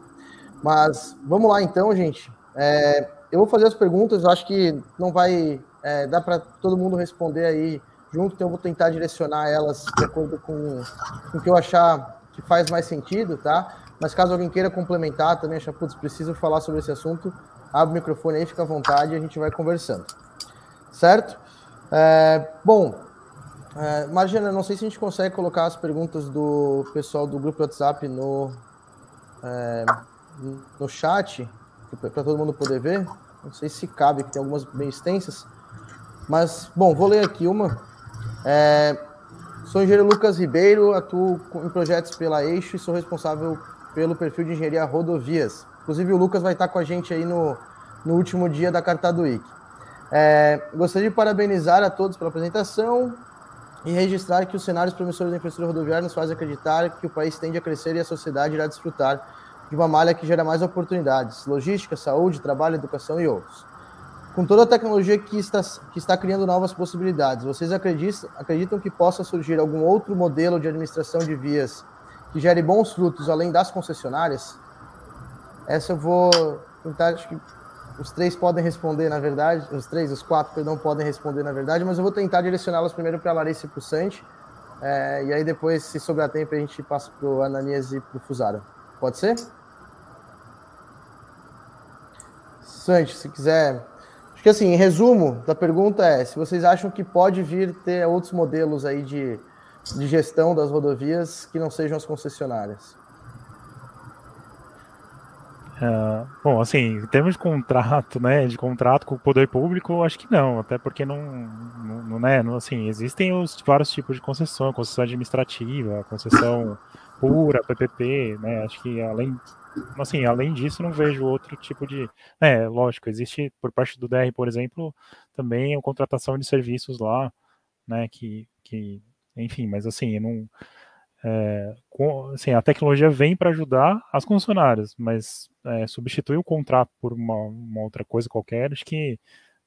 Mas vamos lá então, gente. É, eu vou fazer as perguntas, acho que não vai é, dar para todo mundo responder aí junto, então eu vou tentar direcionar elas de acordo com, com o que eu achar que faz mais sentido, tá? Mas caso alguém queira complementar também, achar, putz, preciso falar sobre esse assunto, abre o microfone aí, fica à vontade e a gente vai conversando. Certo? É, bom, é, não sei se a gente consegue colocar as perguntas do pessoal do grupo WhatsApp no, é, no chat, para todo mundo poder ver. Não sei se cabe, que tem algumas bem extensas. Mas, bom, vou ler aqui uma. É, sou engenheiro Lucas Ribeiro, atuo em projetos pela Eixo e sou responsável pelo perfil de engenharia rodovias. Inclusive, o Lucas vai estar com a gente aí no, no último dia da Carta do Week. É, gostaria de parabenizar a todos pela apresentação e registrar que os cenários promissores da infraestrutura rodoviária nos fazem acreditar que o país tende a crescer e a sociedade irá desfrutar de uma malha que gera mais oportunidades, logística, saúde, trabalho, educação e outros. Com toda a tecnologia que está, que está criando novas possibilidades, vocês acreditam, acreditam que possa surgir algum outro modelo de administração de vias que gere bons frutos além das concessionárias? Essa eu vou tentar, acho que os três podem responder, na verdade, os três, os quatro, perdão, podem responder, na verdade, mas eu vou tentar direcioná-los primeiro para a Larissa e para o Santi, é, e aí depois, se sobrar tempo, a gente passa para o Ananias e para o Fusara. Pode ser? Santi, se quiser. Acho que assim, em resumo da pergunta é: se vocês acham que pode vir ter outros modelos aí de, de gestão das rodovias que não sejam as concessionárias. Uh, bom, assim, em termos de contrato, né, de contrato com o poder público, acho que não, até porque não, não, não né, não, assim, existem os vários tipos de concessão, concessão administrativa, concessão pura, PPP, né? Acho que além, assim, além disso, não vejo outro tipo de, é, lógico, existe por parte do DR, por exemplo, também a contratação de serviços lá, né? Que, que enfim, mas assim, não, é, com, assim, a tecnologia vem para ajudar as concessionárias, mas é, substituir o contrato por uma, uma, outra coisa qualquer, acho que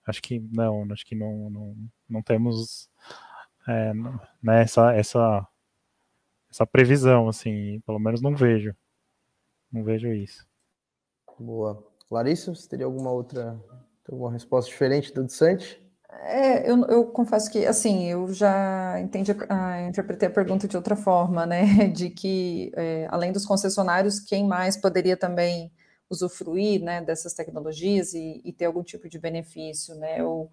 acho que não, acho que não, não, não temos é, né, essa, essa essa previsão, assim, pelo menos não vejo. Não vejo isso. Boa. Larissa, você teria alguma outra alguma resposta diferente do Dissante? É, eu, eu, confesso que, assim, eu já entendi, a, interpretei a pergunta de outra forma, né? De que, é, além dos concessionários, quem mais poderia também usufruir né, dessas tecnologias e, e ter algum tipo de benefício, né? Eu,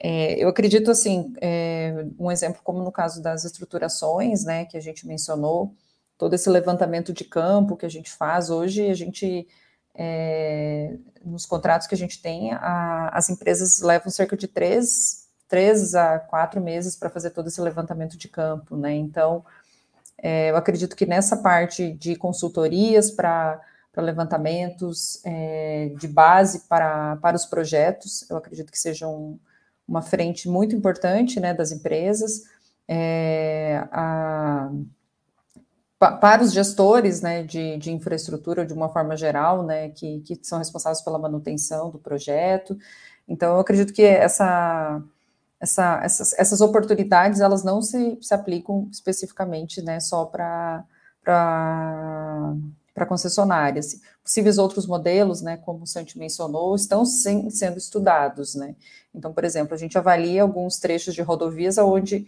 é, eu acredito assim, é, um exemplo como no caso das estruturações, né, que a gente mencionou, todo esse levantamento de campo que a gente faz hoje, a gente é, nos contratos que a gente tem, a, as empresas levam cerca de três, três a quatro meses para fazer todo esse levantamento de campo, né? Então, é, eu acredito que nessa parte de consultorias para levantamentos é, de base para, para os projetos, eu acredito que sejam uma frente muito importante né, das empresas. É, a, para os gestores né, de, de, infraestrutura, de uma forma geral, né, que, que, são responsáveis pela manutenção do projeto. Então, eu acredito que essa, essa, essas, essas oportunidades, elas não se, se aplicam especificamente né, só para para concessionárias. Possíveis outros modelos, né, como o Santi mencionou, estão sim, sendo estudados, né. Então, por exemplo, a gente avalia alguns trechos de rodovias onde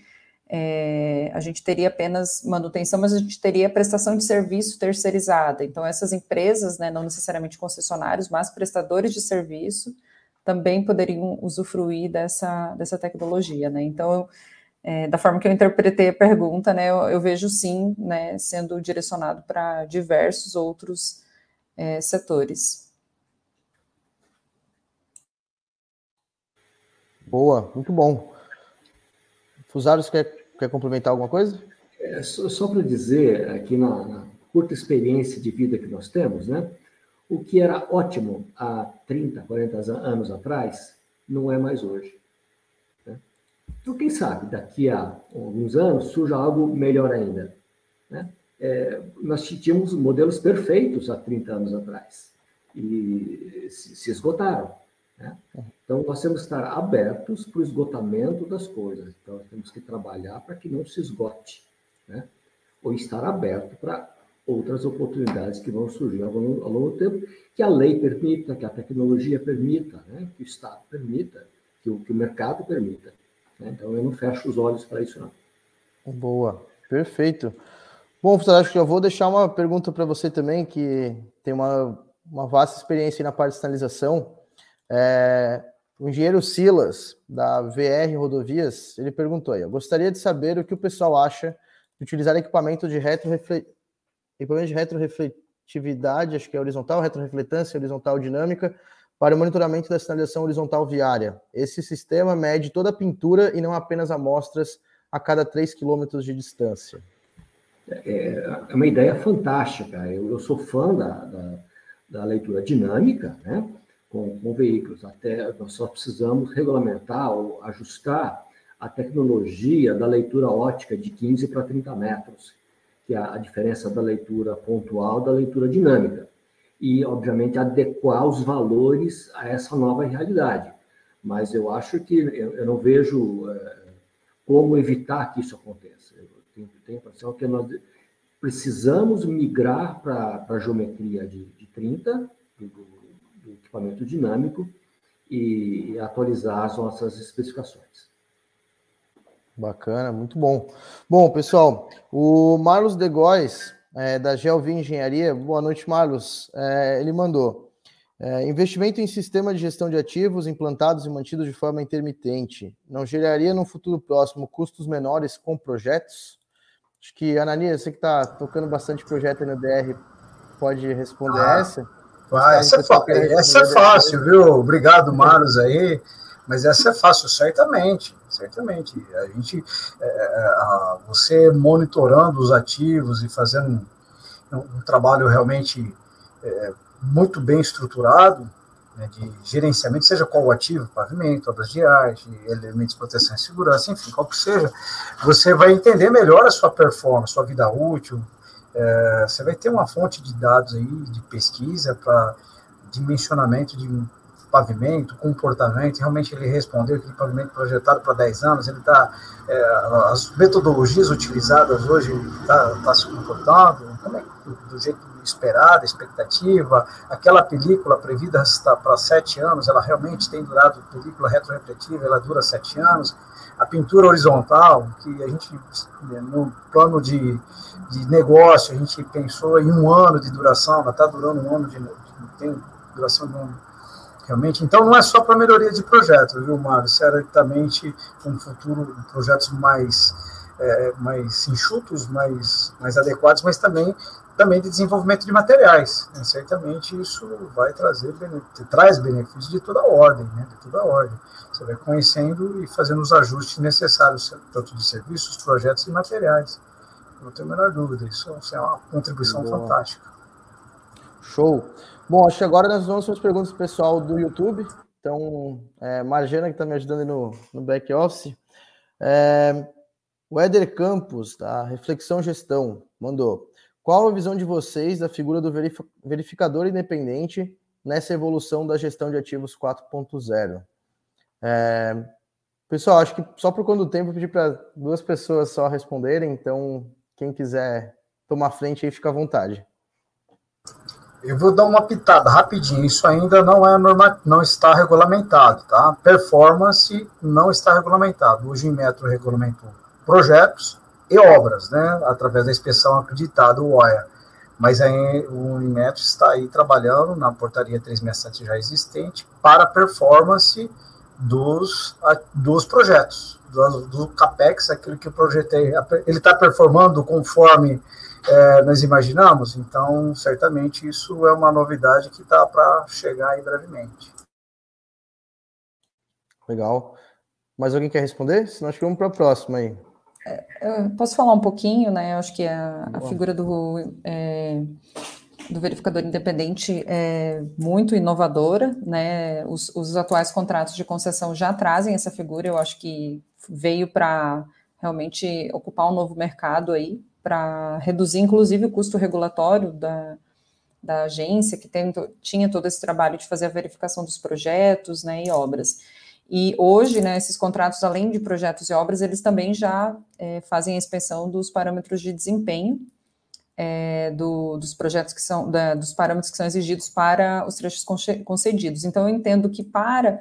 é, a gente teria apenas manutenção, mas a gente teria prestação de serviço terceirizada. Então, essas empresas, né, não necessariamente concessionários, mas prestadores de serviço, também poderiam usufruir dessa, dessa tecnologia, né. Então, eu, é, da forma que eu interpretei a pergunta, né, eu, eu vejo sim, né, sendo direcionado para diversos outros é, setores. Boa, muito bom. Fusários quer, quer complementar alguma coisa? É, só, só para dizer, aqui na, na, curta experiência de vida que nós temos, né, o que era ótimo há 30, 40 anos atrás, não é mais hoje. Então, quem sabe, daqui a alguns anos, surja algo melhor ainda. Né? É, nós tínhamos modelos perfeitos há 30 anos atrás e se, se esgotaram. Né? Então, nós temos que estar abertos para o esgotamento das coisas. Então, temos que trabalhar para que não se esgote. Né? Ou estar aberto para outras oportunidades que vão surgir ao longo, ao longo do tempo, que a lei permita, que a tecnologia permita, né? que o Estado permita, que o, que o mercado permita. Né? Então, eu não fecho os olhos para isso, não. Boa, perfeito. Bom, professor, acho que eu vou deixar uma pergunta para você também, que tem uma, uma vasta experiência na parte de sinalização. É, o engenheiro Silas, da VR Rodovias, ele perguntou aí, eu gostaria de saber o que o pessoal acha de utilizar equipamento de retrorefle... equipamento de retrorefletividade, acho que é horizontal, retrorefletância, horizontal dinâmica, para o monitoramento da sinalização horizontal viária. Esse sistema mede toda a pintura e não apenas amostras a cada 3 quilômetros de distância. É, é uma ideia fantástica. Eu, eu sou fã da, da, da, leitura dinâmica, né? Com, com veículos. Até nós só precisamos regulamentar ou ajustar a tecnologia da leitura ótica de 15 para 30 metros, que é a diferença da leitura pontual da leitura dinâmica. E, obviamente, adequar os valores a essa nova realidade. Mas eu acho que eu, não vejo é, como evitar que isso aconteça. Eu tenho, tenho a impressão que nós precisamos migrar para a geometria de, de 30, do, do, equipamento dinâmico, e atualizar as nossas especificações. Bacana, muito bom. Bom, pessoal, o Marlos De Góes, é, da Gelvi Engenharia, boa noite, Marlos. É, ele mandou. É, investimento em sistema de gestão de ativos implantados e mantidos de forma intermitente não geraria no futuro próximo custos menores com projetos? Acho que, Ananias, você que está tocando bastante projeto no DR, pode responder ah, essa? Ah, essa, é, essa é fácil, viu? Obrigado, Marlos, aí. Mas essa é fácil, certamente, certamente. A gente, é, é, você monitorando os ativos e fazendo um, um trabalho realmente é, muito bem estruturado né, de gerenciamento, seja qual o ativo, pavimento, obras de arte, elementos de proteção e segurança, enfim, qual que seja, você vai entender melhor a sua performance, sua vida útil, é, você vai ter uma fonte de dados aí, de pesquisa para dimensionamento de pavimento, comportamento, realmente ele respondeu aquele pavimento projetado para 10 anos, ele está, é, as metodologias utilizadas hoje está tá se comportando, como é, do jeito esperada, expectativa, aquela película prevista para sete anos, ela realmente tem durado, película retrorefletiva, ela dura sete anos, a pintura horizontal, que a gente, no plano de, de negócio, a gente pensou em um ano de duração, ela está durando um ano de, tem duração de um realmente. Então, não é só para melhoria de projeto, viu, Mário? Certamente, um futuro, projetos mais, é, mais enxutos, mais, mais adequados, mas também também de desenvolvimento de materiais. Né? Certamente isso vai trazer traz benefícios de toda a ordem, né? de toda ordem. Você vai conhecendo e fazendo os ajustes necessários, tanto de serviços, projetos e materiais. Não tenho a menor dúvida, isso é uma contribuição fantástica. Show. Bom, acho que agora nós vamos para as perguntas pessoal do YouTube. Então, é, Marjana, que está me ajudando no, no back-office. É, o Éder Campos, da Reflexão Gestão, mandou. Qual a visão de vocês da figura do verificador independente nessa evolução da gestão de ativos 4.0? É, pessoal, acho que só por conta do tempo eu pedi para duas pessoas só responderem, então quem quiser tomar frente aí, fica à vontade. Eu vou dar uma pitada rapidinho. Isso ainda não é norma, não está regulamentado, tá? Performance não está regulamentado. Hoje em Metro regulamentou projetos, e obras, né, através da inspeção acreditada, o OIA. Mas aí, o Inmetro está aí trabalhando na portaria 367 já existente para performance dos, dos projetos, do, do CAPEX, aquilo que eu projetei. Ele está performando conforme é, nós imaginamos? Então, certamente, isso é uma novidade que está para chegar aí brevemente. Legal. Mais alguém quer responder? Senão acho que vamos para a próxima aí. Eu posso falar um pouquinho, né? Eu acho que a, a figura do, é, do verificador independente é muito inovadora, né? Os, os atuais contratos de concessão já trazem essa figura, eu acho que veio para realmente ocupar um novo mercado aí, para reduzir, inclusive, o custo regulatório da, da agência, que tem, tinha todo esse trabalho de fazer a verificação dos projetos né, e obras. E hoje, né, esses contratos, além de projetos e obras, eles também já é, fazem a inspeção dos parâmetros de desempenho é, do, dos projetos que são, da, dos parâmetros que são exigidos para os trechos concedidos. Então, eu entendo que para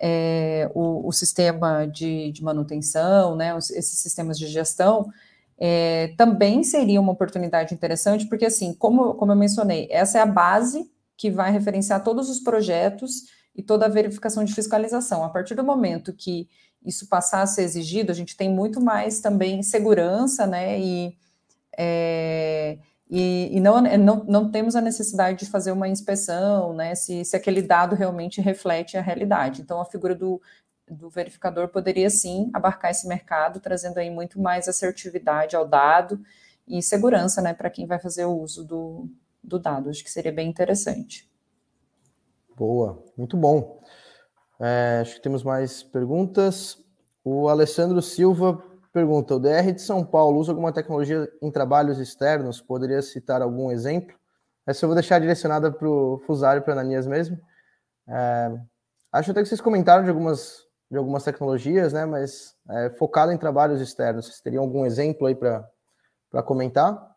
é, o, o, sistema de, de manutenção, né, esses sistemas de gestão, é, também seria uma oportunidade interessante, porque, assim, como, como eu mencionei, essa é a base que vai referenciar todos os projetos e toda a verificação de fiscalização. A partir do momento que isso passar a ser exigido, a gente tem muito mais também segurança, né, e, é, e, e não, não, não, temos a necessidade de fazer uma inspeção, né, se, se aquele dado realmente reflete a realidade. Então, a figura do, do verificador poderia sim abarcar esse mercado, trazendo aí muito mais assertividade ao dado e segurança, né, para quem vai fazer o uso do, do dado. Acho que seria bem interessante. Boa, muito bom. É, acho que temos mais perguntas. O Alessandro Silva pergunta: o DR de São Paulo usa alguma tecnologia em trabalhos externos? Poderia citar algum exemplo? Essa eu vou deixar direcionada para o Fusário e para Ananias mesmo. É, acho até que vocês comentaram de algumas de algumas tecnologias, né? Mas é, focado em trabalhos externos. Vocês teriam algum exemplo aí para comentar?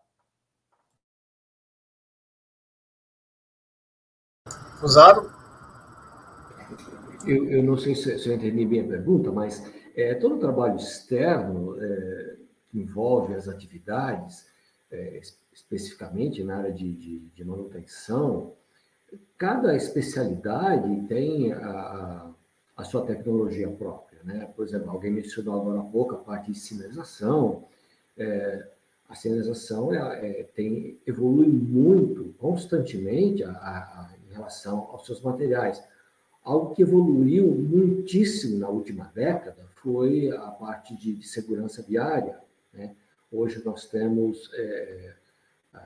Usado? Eu, eu não sei se, se, eu entendi bem a pergunta, mas é, todo trabalho externo é, que envolve as atividades, é, especificamente na área de, de, de, manutenção, cada especialidade tem a, a sua tecnologia própria. Né? Por exemplo, alguém mencionou agora há pouco a parte de sinalização. É, a sinalização é, é, tem, evolui muito, constantemente, a, a, em relação aos seus materiais. Algo que evoluiu muitíssimo na última década foi a parte de, de segurança viária. Né? Hoje nós temos é, é,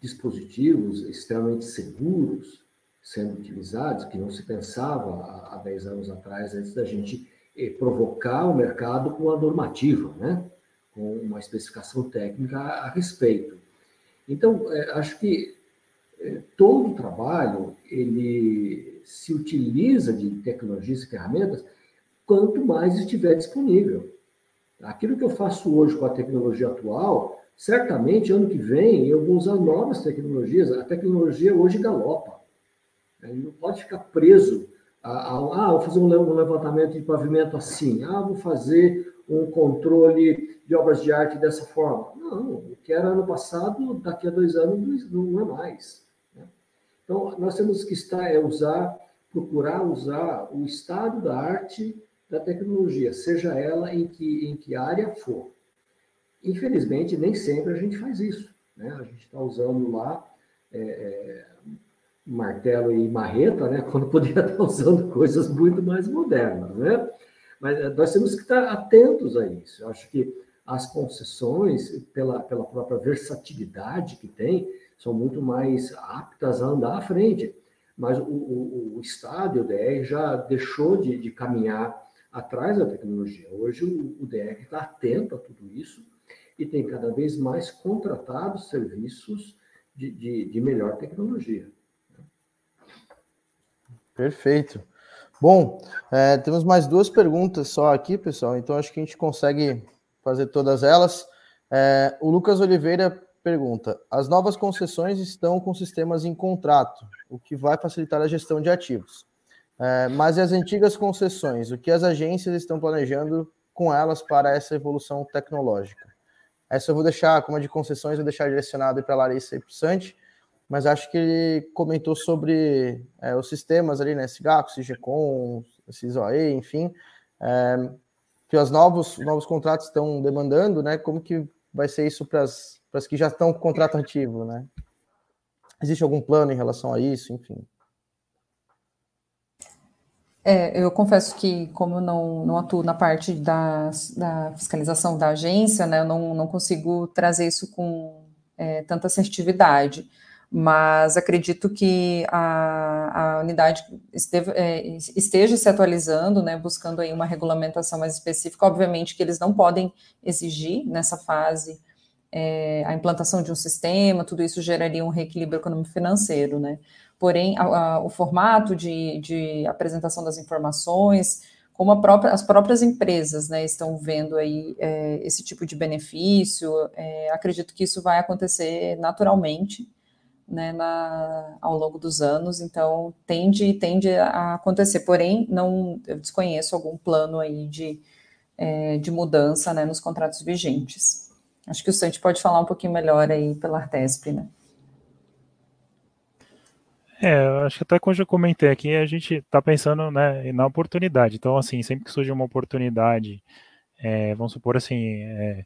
dispositivos extremamente seguros sendo utilizados, que não se pensava há, há 10 anos atrás, antes da gente eh, provocar o mercado com a normativa, né? com uma especificação técnica a, respeito. Então, é, acho que é, todo trabalho ele se utiliza de tecnologias e ferramentas quanto mais estiver disponível. Aquilo que eu faço hoje com a tecnologia atual, certamente ano que vem eu vou usar novas tecnologias. A tecnologia hoje galopa. Ele não pode ficar preso a, a, ah, vou fazer um levantamento de pavimento assim, ah, vou fazer um controle de obras de arte dessa forma. Não, o que era ano passado, daqui a dois anos não é mais. Né? Então, nós temos que estar, é usar, procurar usar o estado da arte da tecnologia, seja ela em que, em que área for. Infelizmente, nem sempre a gente faz isso. Né? A gente está usando lá é, é, martelo e marreta, né? quando poderia estar usando coisas muito mais modernas. Né? Mas eh, nós temos que estar atentos a isso. Eu acho que as concessões, pela, pela própria versatilidade que tem, são muito mais aptas a andar à frente. Mas o, o, o Estado, o DR, já deixou de, de caminhar atrás da tecnologia. Hoje o, o DR está atento a tudo isso e tem cada vez mais contratado serviços de, de, de melhor tecnologia. Perfeito. Bom, é, temos mais duas perguntas só aqui, pessoal, então acho que a gente consegue fazer todas elas. É, o Lucas Oliveira pergunta: as novas concessões estão com sistemas em contrato, o que vai facilitar a gestão de ativos. É, mas e as antigas concessões? O que as agências estão planejando com elas para essa evolução tecnológica? Essa eu vou deixar, como a de concessões, eu vou deixar direcionado para a Larissa e para o Santi mas acho que ele comentou sobre é, os sistemas ali, né, SIGACO, CIGECOM, CISOE, enfim, é, que os novos, novos contratos estão demandando, né, como que vai ser isso para as que já estão com contrato ativo, né? Existe algum plano em relação a isso, enfim? É, eu confesso que, como eu não, não atuo na parte da, da fiscalização da agência, né, eu não, não consigo trazer isso com é, tanta assertividade mas acredito que a, a unidade esteve, é, esteja se atualizando, né, buscando aí uma regulamentação mais específica. Obviamente que eles não podem exigir nessa fase é, a implantação de um sistema, tudo isso geraria um reequilíbrio econômico-financeiro, né? Porém, a, a, o formato de, de apresentação das informações, como própria, as próprias empresas né, estão vendo aí é, esse tipo de benefício. É, acredito que isso vai acontecer naturalmente né, na, ao longo dos anos, então tende, tende a acontecer, porém, não eu desconheço algum plano aí de, é, de mudança né, nos contratos vigentes. Acho que o Santi pode falar um pouquinho melhor aí pela Artesp, né? É, acho que até quando eu comentei aqui, a gente está pensando né, na oportunidade. Então, assim, sempre que surge uma oportunidade, é, vamos supor assim, é,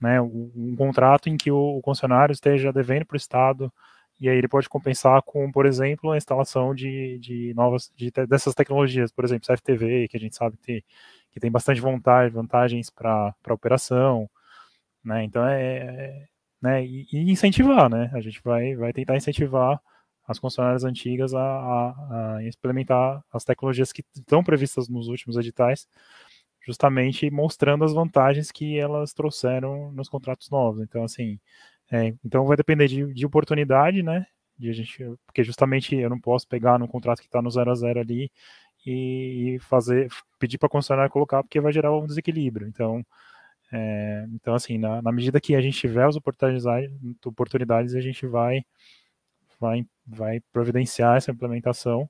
né, um, um, contrato em que o, o concessionário esteja devendo para o Estado, e aí ele pode compensar com, por exemplo, a instalação de, de novas, de, dessas tecnologias, por exemplo, CFTV, que a gente sabe que, que tem bastante vontade, vantagens para a operação, né, então é, é né, e, e incentivar, né, a gente vai, vai tentar incentivar as concessionárias antigas a, a, a, implementar as tecnologias que estão previstas nos últimos editais, justamente mostrando as vantagens que elas trouxeram nos contratos novos. Então, assim, é, então vai depender de, de, oportunidade, né? De a gente, porque justamente eu não posso pegar num contrato que está no zero a zero ali e fazer, pedir para a concessionária colocar, porque vai gerar um desequilíbrio. Então, é, então assim, na, na, medida que a gente tiver as oportunidades, oportunidades a gente vai vai, vai providenciar essa implementação,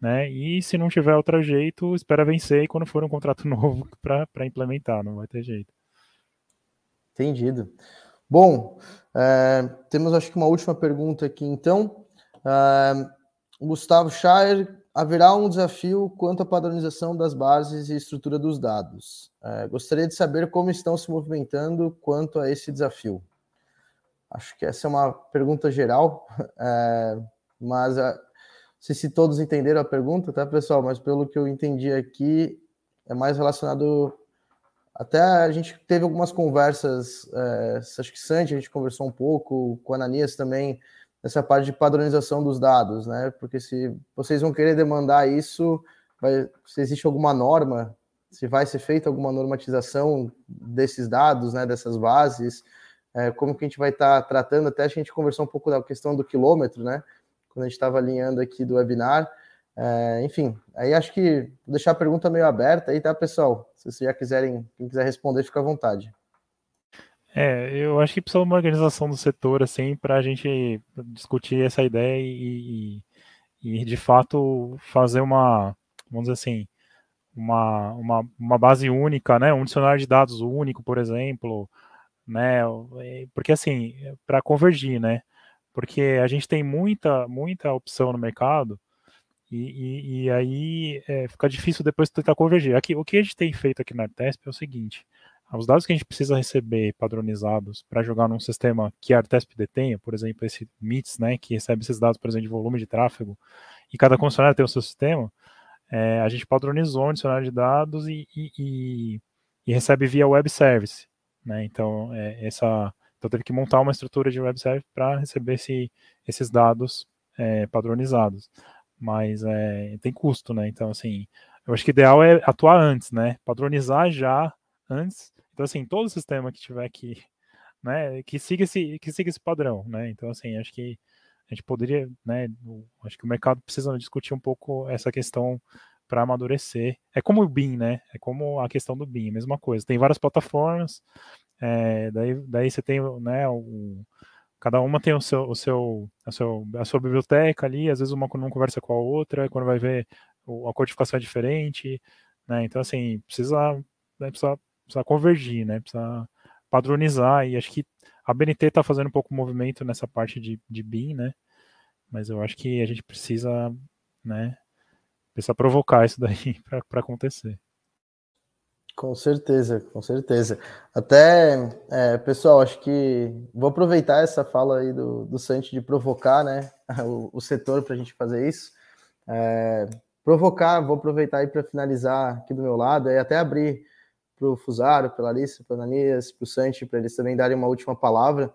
né? E se não tiver outro jeito, espera vencer quando for um contrato novo para implementar, não vai ter jeito. Entendido. Bom, é, temos acho que uma última pergunta aqui então. É, Gustavo Schaer, haverá um desafio quanto à padronização das bases e estrutura dos dados. É, gostaria de saber como estão se movimentando quanto a esse desafio. Acho que essa é uma pergunta geral, é, mas a, sei se todos entenderam a pergunta, tá, pessoal? Mas pelo que eu entendi aqui, é mais relacionado. Até a gente teve algumas conversas, é, acho que Santi, a gente conversou um pouco, com a Ananias também, nessa parte de padronização dos dados, né? Porque se vocês vão querer demandar isso, vai, se existe alguma norma, se vai ser feita alguma normatização desses dados, né, dessas bases, é, como que a gente vai estar tá tratando, até a gente conversou um pouco da questão do quilômetro, né? Quando a gente estava alinhando aqui do webinar. É, enfim, aí acho que vou deixar a pergunta meio aberta aí, tá, pessoal? Se vocês já quiserem, quem quiser responder, fica à vontade. É, eu acho que precisa de uma organização do setor, assim, para a gente discutir essa ideia e, e, e, de fato, fazer uma, vamos dizer assim, uma, uma, uma base única, né? Um dicionário de dados único, por exemplo, né? É, porque assim, para convergir, né? Porque a gente tem muita, muita opção no mercado e, e, e aí é, fica difícil depois tentar convergir. Aqui, o que a gente tem feito aqui na Artesp é o seguinte: os dados que a gente precisa receber padronizados para jogar num sistema que a Artesp detenha, por exemplo, esse MITS, né, que recebe esses dados, por exemplo, de volume de tráfego, e cada concessionária tem o seu sistema, é, a gente padronizou um dicionário de dados e, e, e recebe via web service. Né? Então, é, essa, então, teve que montar uma estrutura de web service para receber esse, esses dados é, padronizados. Mas é, tem custo, né? Então, assim, eu acho que o ideal é atuar antes, né? Padronizar já antes. Então, assim, todo sistema que tiver aqui, né, que siga esse, que siga esse padrão, né? Então, assim, acho que a gente poderia, né, acho que o mercado precisa discutir um pouco essa questão para amadurecer. É como o BIM, né? É como a questão do BIM, mesma coisa. Tem várias plataformas, é, daí, daí você tem, né, o, cada uma tem o seu, o seu, a, seu, a sua biblioteca ali, às vezes uma não conversa com a outra, quando vai ver a codificação é diferente, né? Então, assim, precisa, né, precisa, precisa convergir, né? Precisa padronizar, e acho que a BNT está fazendo um pouco movimento nessa parte de, de BIM, né? Mas eu acho que a gente precisa, né, Precisa provocar isso daí para acontecer. Com certeza, com certeza. Até, é, pessoal, acho que vou aproveitar essa fala aí do, do Santi de provocar né, o, o setor para a gente fazer isso. É, provocar, vou aproveitar aí para finalizar aqui do meu lado e até abrir para o Fusaro, para a para a Ananias, para o Santi, para eles também darem uma última palavra.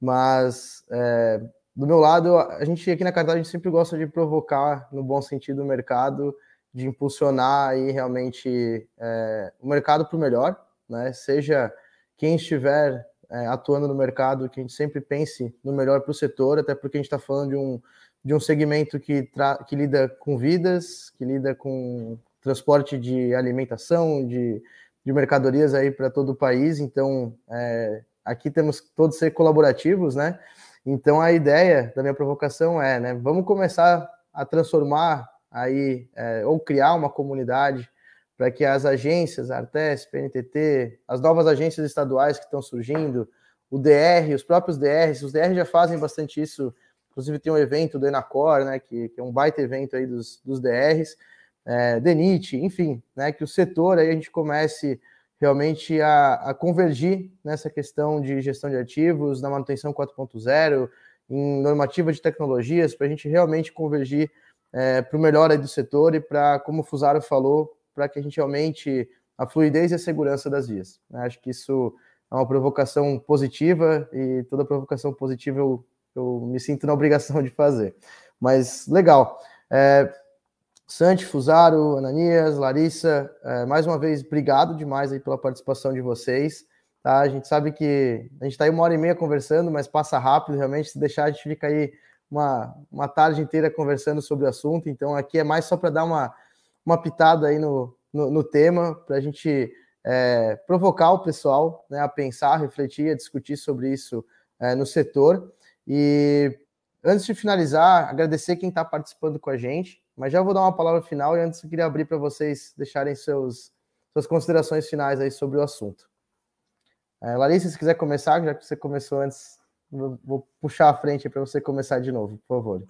Mas é, do meu lado, a gente aqui na Cartaz, a gente sempre gosta de provocar, no bom sentido, o mercado, de impulsionar aí realmente é, o mercado para o melhor, né? Seja quem estiver é, atuando no mercado, que a gente sempre pense no melhor para o setor, até porque a gente está falando de um, de um segmento que, que lida com vidas, que lida com transporte de alimentação, de, de mercadorias aí para todo o país. Então, é, aqui temos todos ser colaborativos, né? Então, a ideia da minha provocação é, né? Vamos começar a transformar aí, é, ou criar uma comunidade para que as agências, Artes, PNTT, as novas agências estaduais que estão surgindo, o DR, os próprios DRs, os DRs já fazem bastante isso, inclusive tem um evento do Enacor, né, que, que é um baita evento aí dos, dos DRs, é, DENIT, enfim, né, que o setor aí a gente comece realmente a, a convergir nessa questão de gestão de ativos, na manutenção 4.0, em normativa de tecnologias, para a gente realmente convergir é, para o melhor do setor e para, como o Fusaro falou, para que a gente aumente a fluidez e a segurança das vias. Né? Acho que isso é uma provocação positiva e toda provocação positiva eu, eu me sinto na obrigação de fazer. Mas legal. É, Santi, Fusaro, Ananias, Larissa, é, mais uma vez, obrigado demais aí pela participação de vocês. Tá? A gente sabe que a gente está aí uma hora e meia conversando, mas passa rápido, realmente. Se deixar, a gente fica aí uma, uma tarde inteira conversando sobre o assunto. Então, aqui é mais só para dar uma, uma pitada aí no, no, no tema, para a gente é, provocar o pessoal né, a pensar, a refletir, a discutir sobre isso é, no setor. E antes de finalizar, agradecer quem está participando com a gente, mas já vou dar uma palavra final e antes eu queria abrir para vocês deixarem seus, suas considerações finais aí sobre o assunto. É, Larissa, se quiser começar, já que você começou antes, vou puxar a frente para você começar de novo, por favor.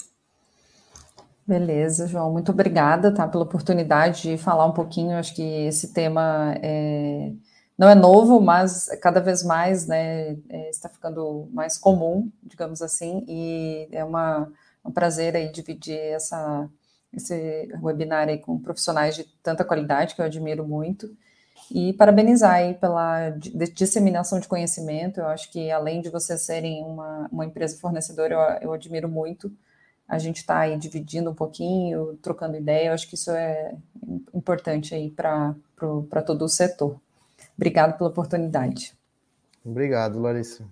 Beleza, João, muito obrigada tá, pela oportunidade de falar um pouquinho. Acho que esse tema é, não é novo, mas cada vez mais né, é, está ficando mais comum, digamos assim, e é uma, um prazer aí dividir essa, esse webinar aí com profissionais de tanta qualidade que eu admiro muito. E parabenizar aí pela disseminação de conhecimento. Eu acho que além de vocês serem uma, uma empresa fornecedora, eu, eu admiro muito a gente está aí dividindo um pouquinho, trocando ideia, eu acho que isso é importante aí para todo o setor. Obrigado pela oportunidade. Obrigado, Larissa.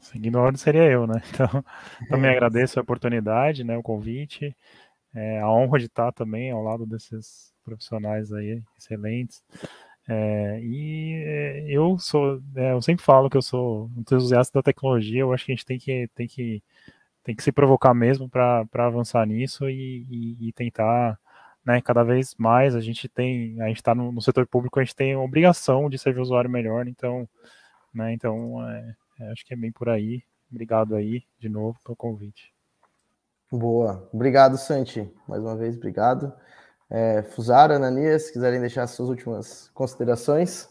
Seguindo a ordem seria eu, né? Então, também agradeço a oportunidade, né, o convite, é, a honra de estar também ao lado desses profissionais aí excelentes. É, e é, eu sou, é, eu sempre falo que eu sou entusiasta da tecnologia. Eu acho que a gente tem que, tem que, tem que se provocar mesmo para avançar nisso e, e, e, tentar, né, cada vez mais. A gente tem, a gente está no, no, setor público, a gente tem a obrigação de servir o usuário melhor. Então, né, então é, é, acho que é bem por aí. Obrigado aí de novo pelo convite. Boa, obrigado Santi, mais uma vez, obrigado. É, Fusara, Ananias, se quiserem deixar suas últimas considerações.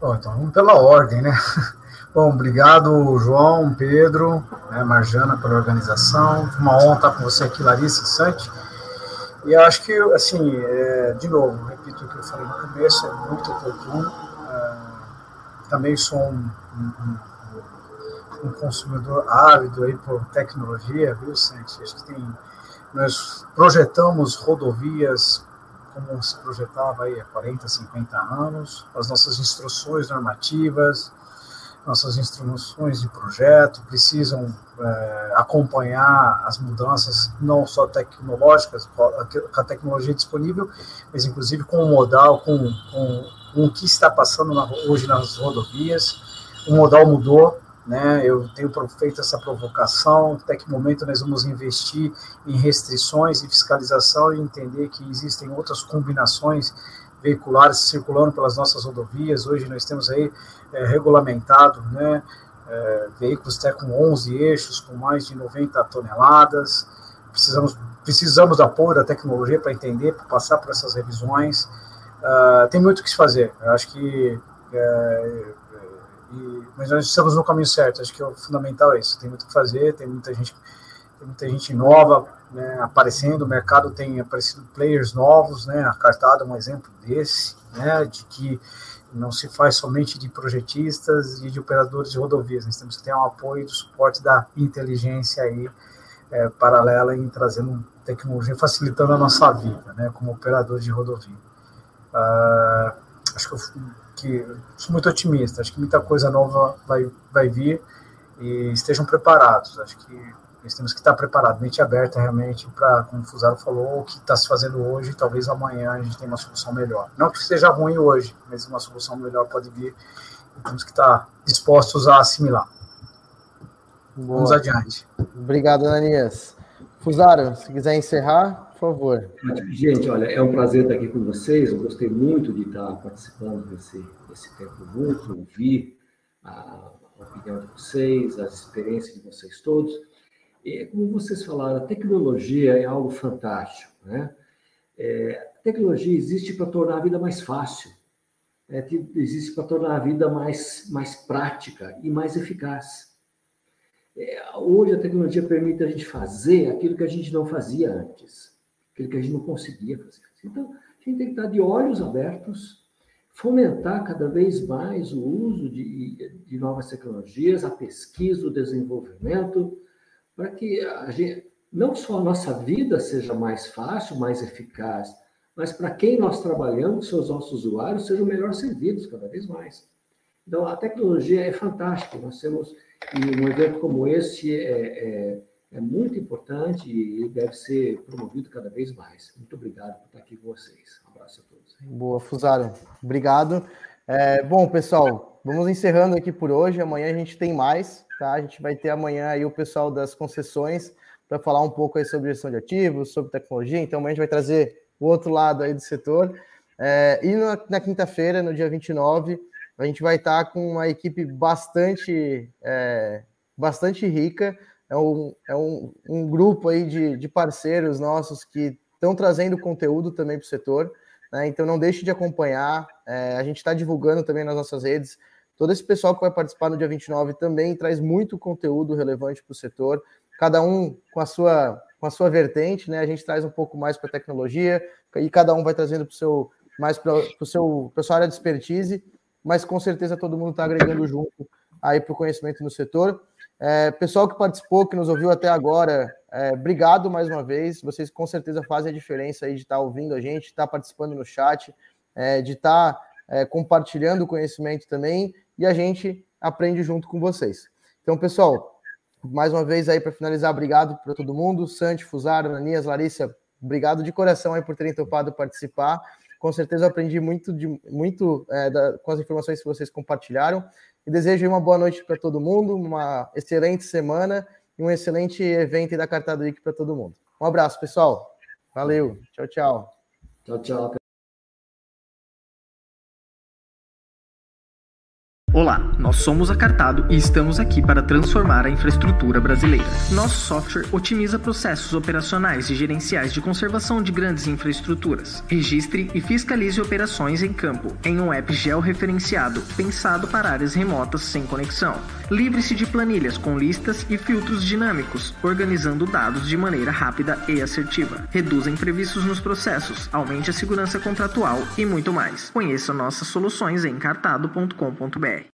Bom, então vamos pela ordem, né? Bom, obrigado, João, Pedro, né, Marjana, pela organização. Uma honra estar com você aqui, Larissa e Santi. E eu acho que, assim, é, de novo, repito o que eu falei no começo, é muito oportuno. É, também sou um, um, um, consumidor ávido aí por tecnologia, viu, Santi? Acho que tem nós projetamos rodovias como se projetava aí há 40, 50 anos, as nossas instruções normativas, nossas instruções de projeto precisam é, acompanhar as mudanças, não só tecnológicas, com a tecnologia disponível, mas inclusive com o modal, com, com, com o que está passando na, hoje nas rodovias. O modal mudou, né? Eu tenho feito essa provocação, até que momento nós vamos investir em restrições e fiscalização e entender que existem outras combinações veiculares circulando pelas nossas rodovias. Hoje nós temos aí é, regulamentado, né, é, veículos até com 11 eixos, com mais de 90 toneladas. Precisamos, precisamos do apoio da tecnologia para entender, para passar por essas revisões. Uh, tem muito o que se fazer. Eu acho que é, mas nós estamos no caminho certo, acho que é o fundamental é isso. Tem muito o que fazer, tem muita gente, tem muita gente nova né, aparecendo, o mercado tem aparecido players novos, né, a Cartada é um exemplo desse, né, de que não se faz somente de projetistas e de operadores de rodovias, nós temos que ter um apoio do suporte da inteligência aí, é, paralela em trazendo tecnologia, facilitando a nossa vida, né, como operador de rodovia. Uh, acho que eu que sou muito otimista, acho que muita coisa nova vai, vai vir e estejam preparados. Acho que Nós temos que estar preparados, mente aberta realmente para, como o Fusaro falou, o que está se fazendo hoje, talvez amanhã a gente tenha uma solução melhor. Não que seja ruim hoje, mas uma solução melhor pode vir. Temos que estar dispostos a assimilar. Boa. Vamos adiante. Obrigado, Ananias. Fusaro, se quiser encerrar, favor. Gente, olha, é um prazer estar aqui com vocês. Eu gostei muito de estar participando desse, desse tempo junto, ouvir a opinião de vocês, as experiências de vocês todos. E, como vocês falaram, a tecnologia é algo fantástico. Né? É, a tecnologia existe para tornar a vida mais fácil, é, existe para tornar a vida mais, mais prática e mais eficaz. É, hoje a tecnologia permite a gente fazer aquilo que a gente não fazia antes, aquilo que a gente não conseguia fazer. Então, a gente tem que estar de olhos abertos, fomentar cada vez mais o uso de, de novas tecnologias, a pesquisa, o desenvolvimento, para que a gente, não só a nossa vida seja mais fácil, mais eficaz, mas para quem nós trabalhamos, seus nossos usuários, sejam melhor servidos cada vez mais. Então, a tecnologia é fantástica. Nós temos, e um evento como esse é, é, é muito importante e deve ser promovido cada vez mais. Muito obrigado por estar aqui com vocês. Um abraço a todos. Boa, Fusaro. Obrigado. É, bom, pessoal, vamos encerrando aqui por hoje. Amanhã a gente tem mais, tá? A gente vai ter amanhã aí o pessoal das concessões para falar um pouco aí sobre gestão de ativos, sobre tecnologia. Então, amanhã a gente vai trazer o outro lado aí do setor. É, e na, na quinta-feira, no dia 29, a gente vai estar com uma equipe bastante, é, bastante rica. É um, é um, um grupo aí de, de parceiros nossos que estão trazendo conteúdo também para o setor. Né? Então não deixe de acompanhar. É, a gente está divulgando também nas nossas redes. Todo esse pessoal que vai participar no dia 29 também traz muito conteúdo relevante para o setor, cada um com a sua com a sua vertente, né? A gente traz um pouco mais para tecnologia e cada um vai trazendo para o seu mais para o seu para sua área de expertise mas com certeza todo mundo está agregando junto aí para o conhecimento no setor. É, pessoal que participou, que nos ouviu até agora, é, obrigado mais uma vez. Vocês com certeza fazem a diferença aí de estar tá ouvindo a gente, estar tá participando no chat, é, de estar tá, é, compartilhando conhecimento também, e a gente aprende junto com vocês. Então, pessoal, mais uma vez aí para finalizar, obrigado para todo mundo. Santi, Fusaro, Ananias, Larissa, obrigado de coração aí por terem topado participar. Com certeza aprendi muito, de, muito é, da, com as informações que vocês compartilharam. E desejo uma boa noite para todo mundo, uma excelente semana e um excelente evento da Cartada Week para todo mundo. Um abraço, pessoal. Valeu. Tchau, tchau. Tchau, tchau. Olá, nós somos a Cartado e estamos aqui para transformar a infraestrutura brasileira. Nosso software otimiza processos operacionais e gerenciais de conservação de grandes infraestruturas. Registre e fiscalize operações em campo em um app georreferenciado, pensado para áreas remotas sem conexão. Livre-se de planilhas com listas e filtros dinâmicos, organizando dados de maneira rápida e assertiva. Reduza imprevistos nos processos, aumente a segurança contratual e muito mais. Conheça nossas soluções em cartado.com.br.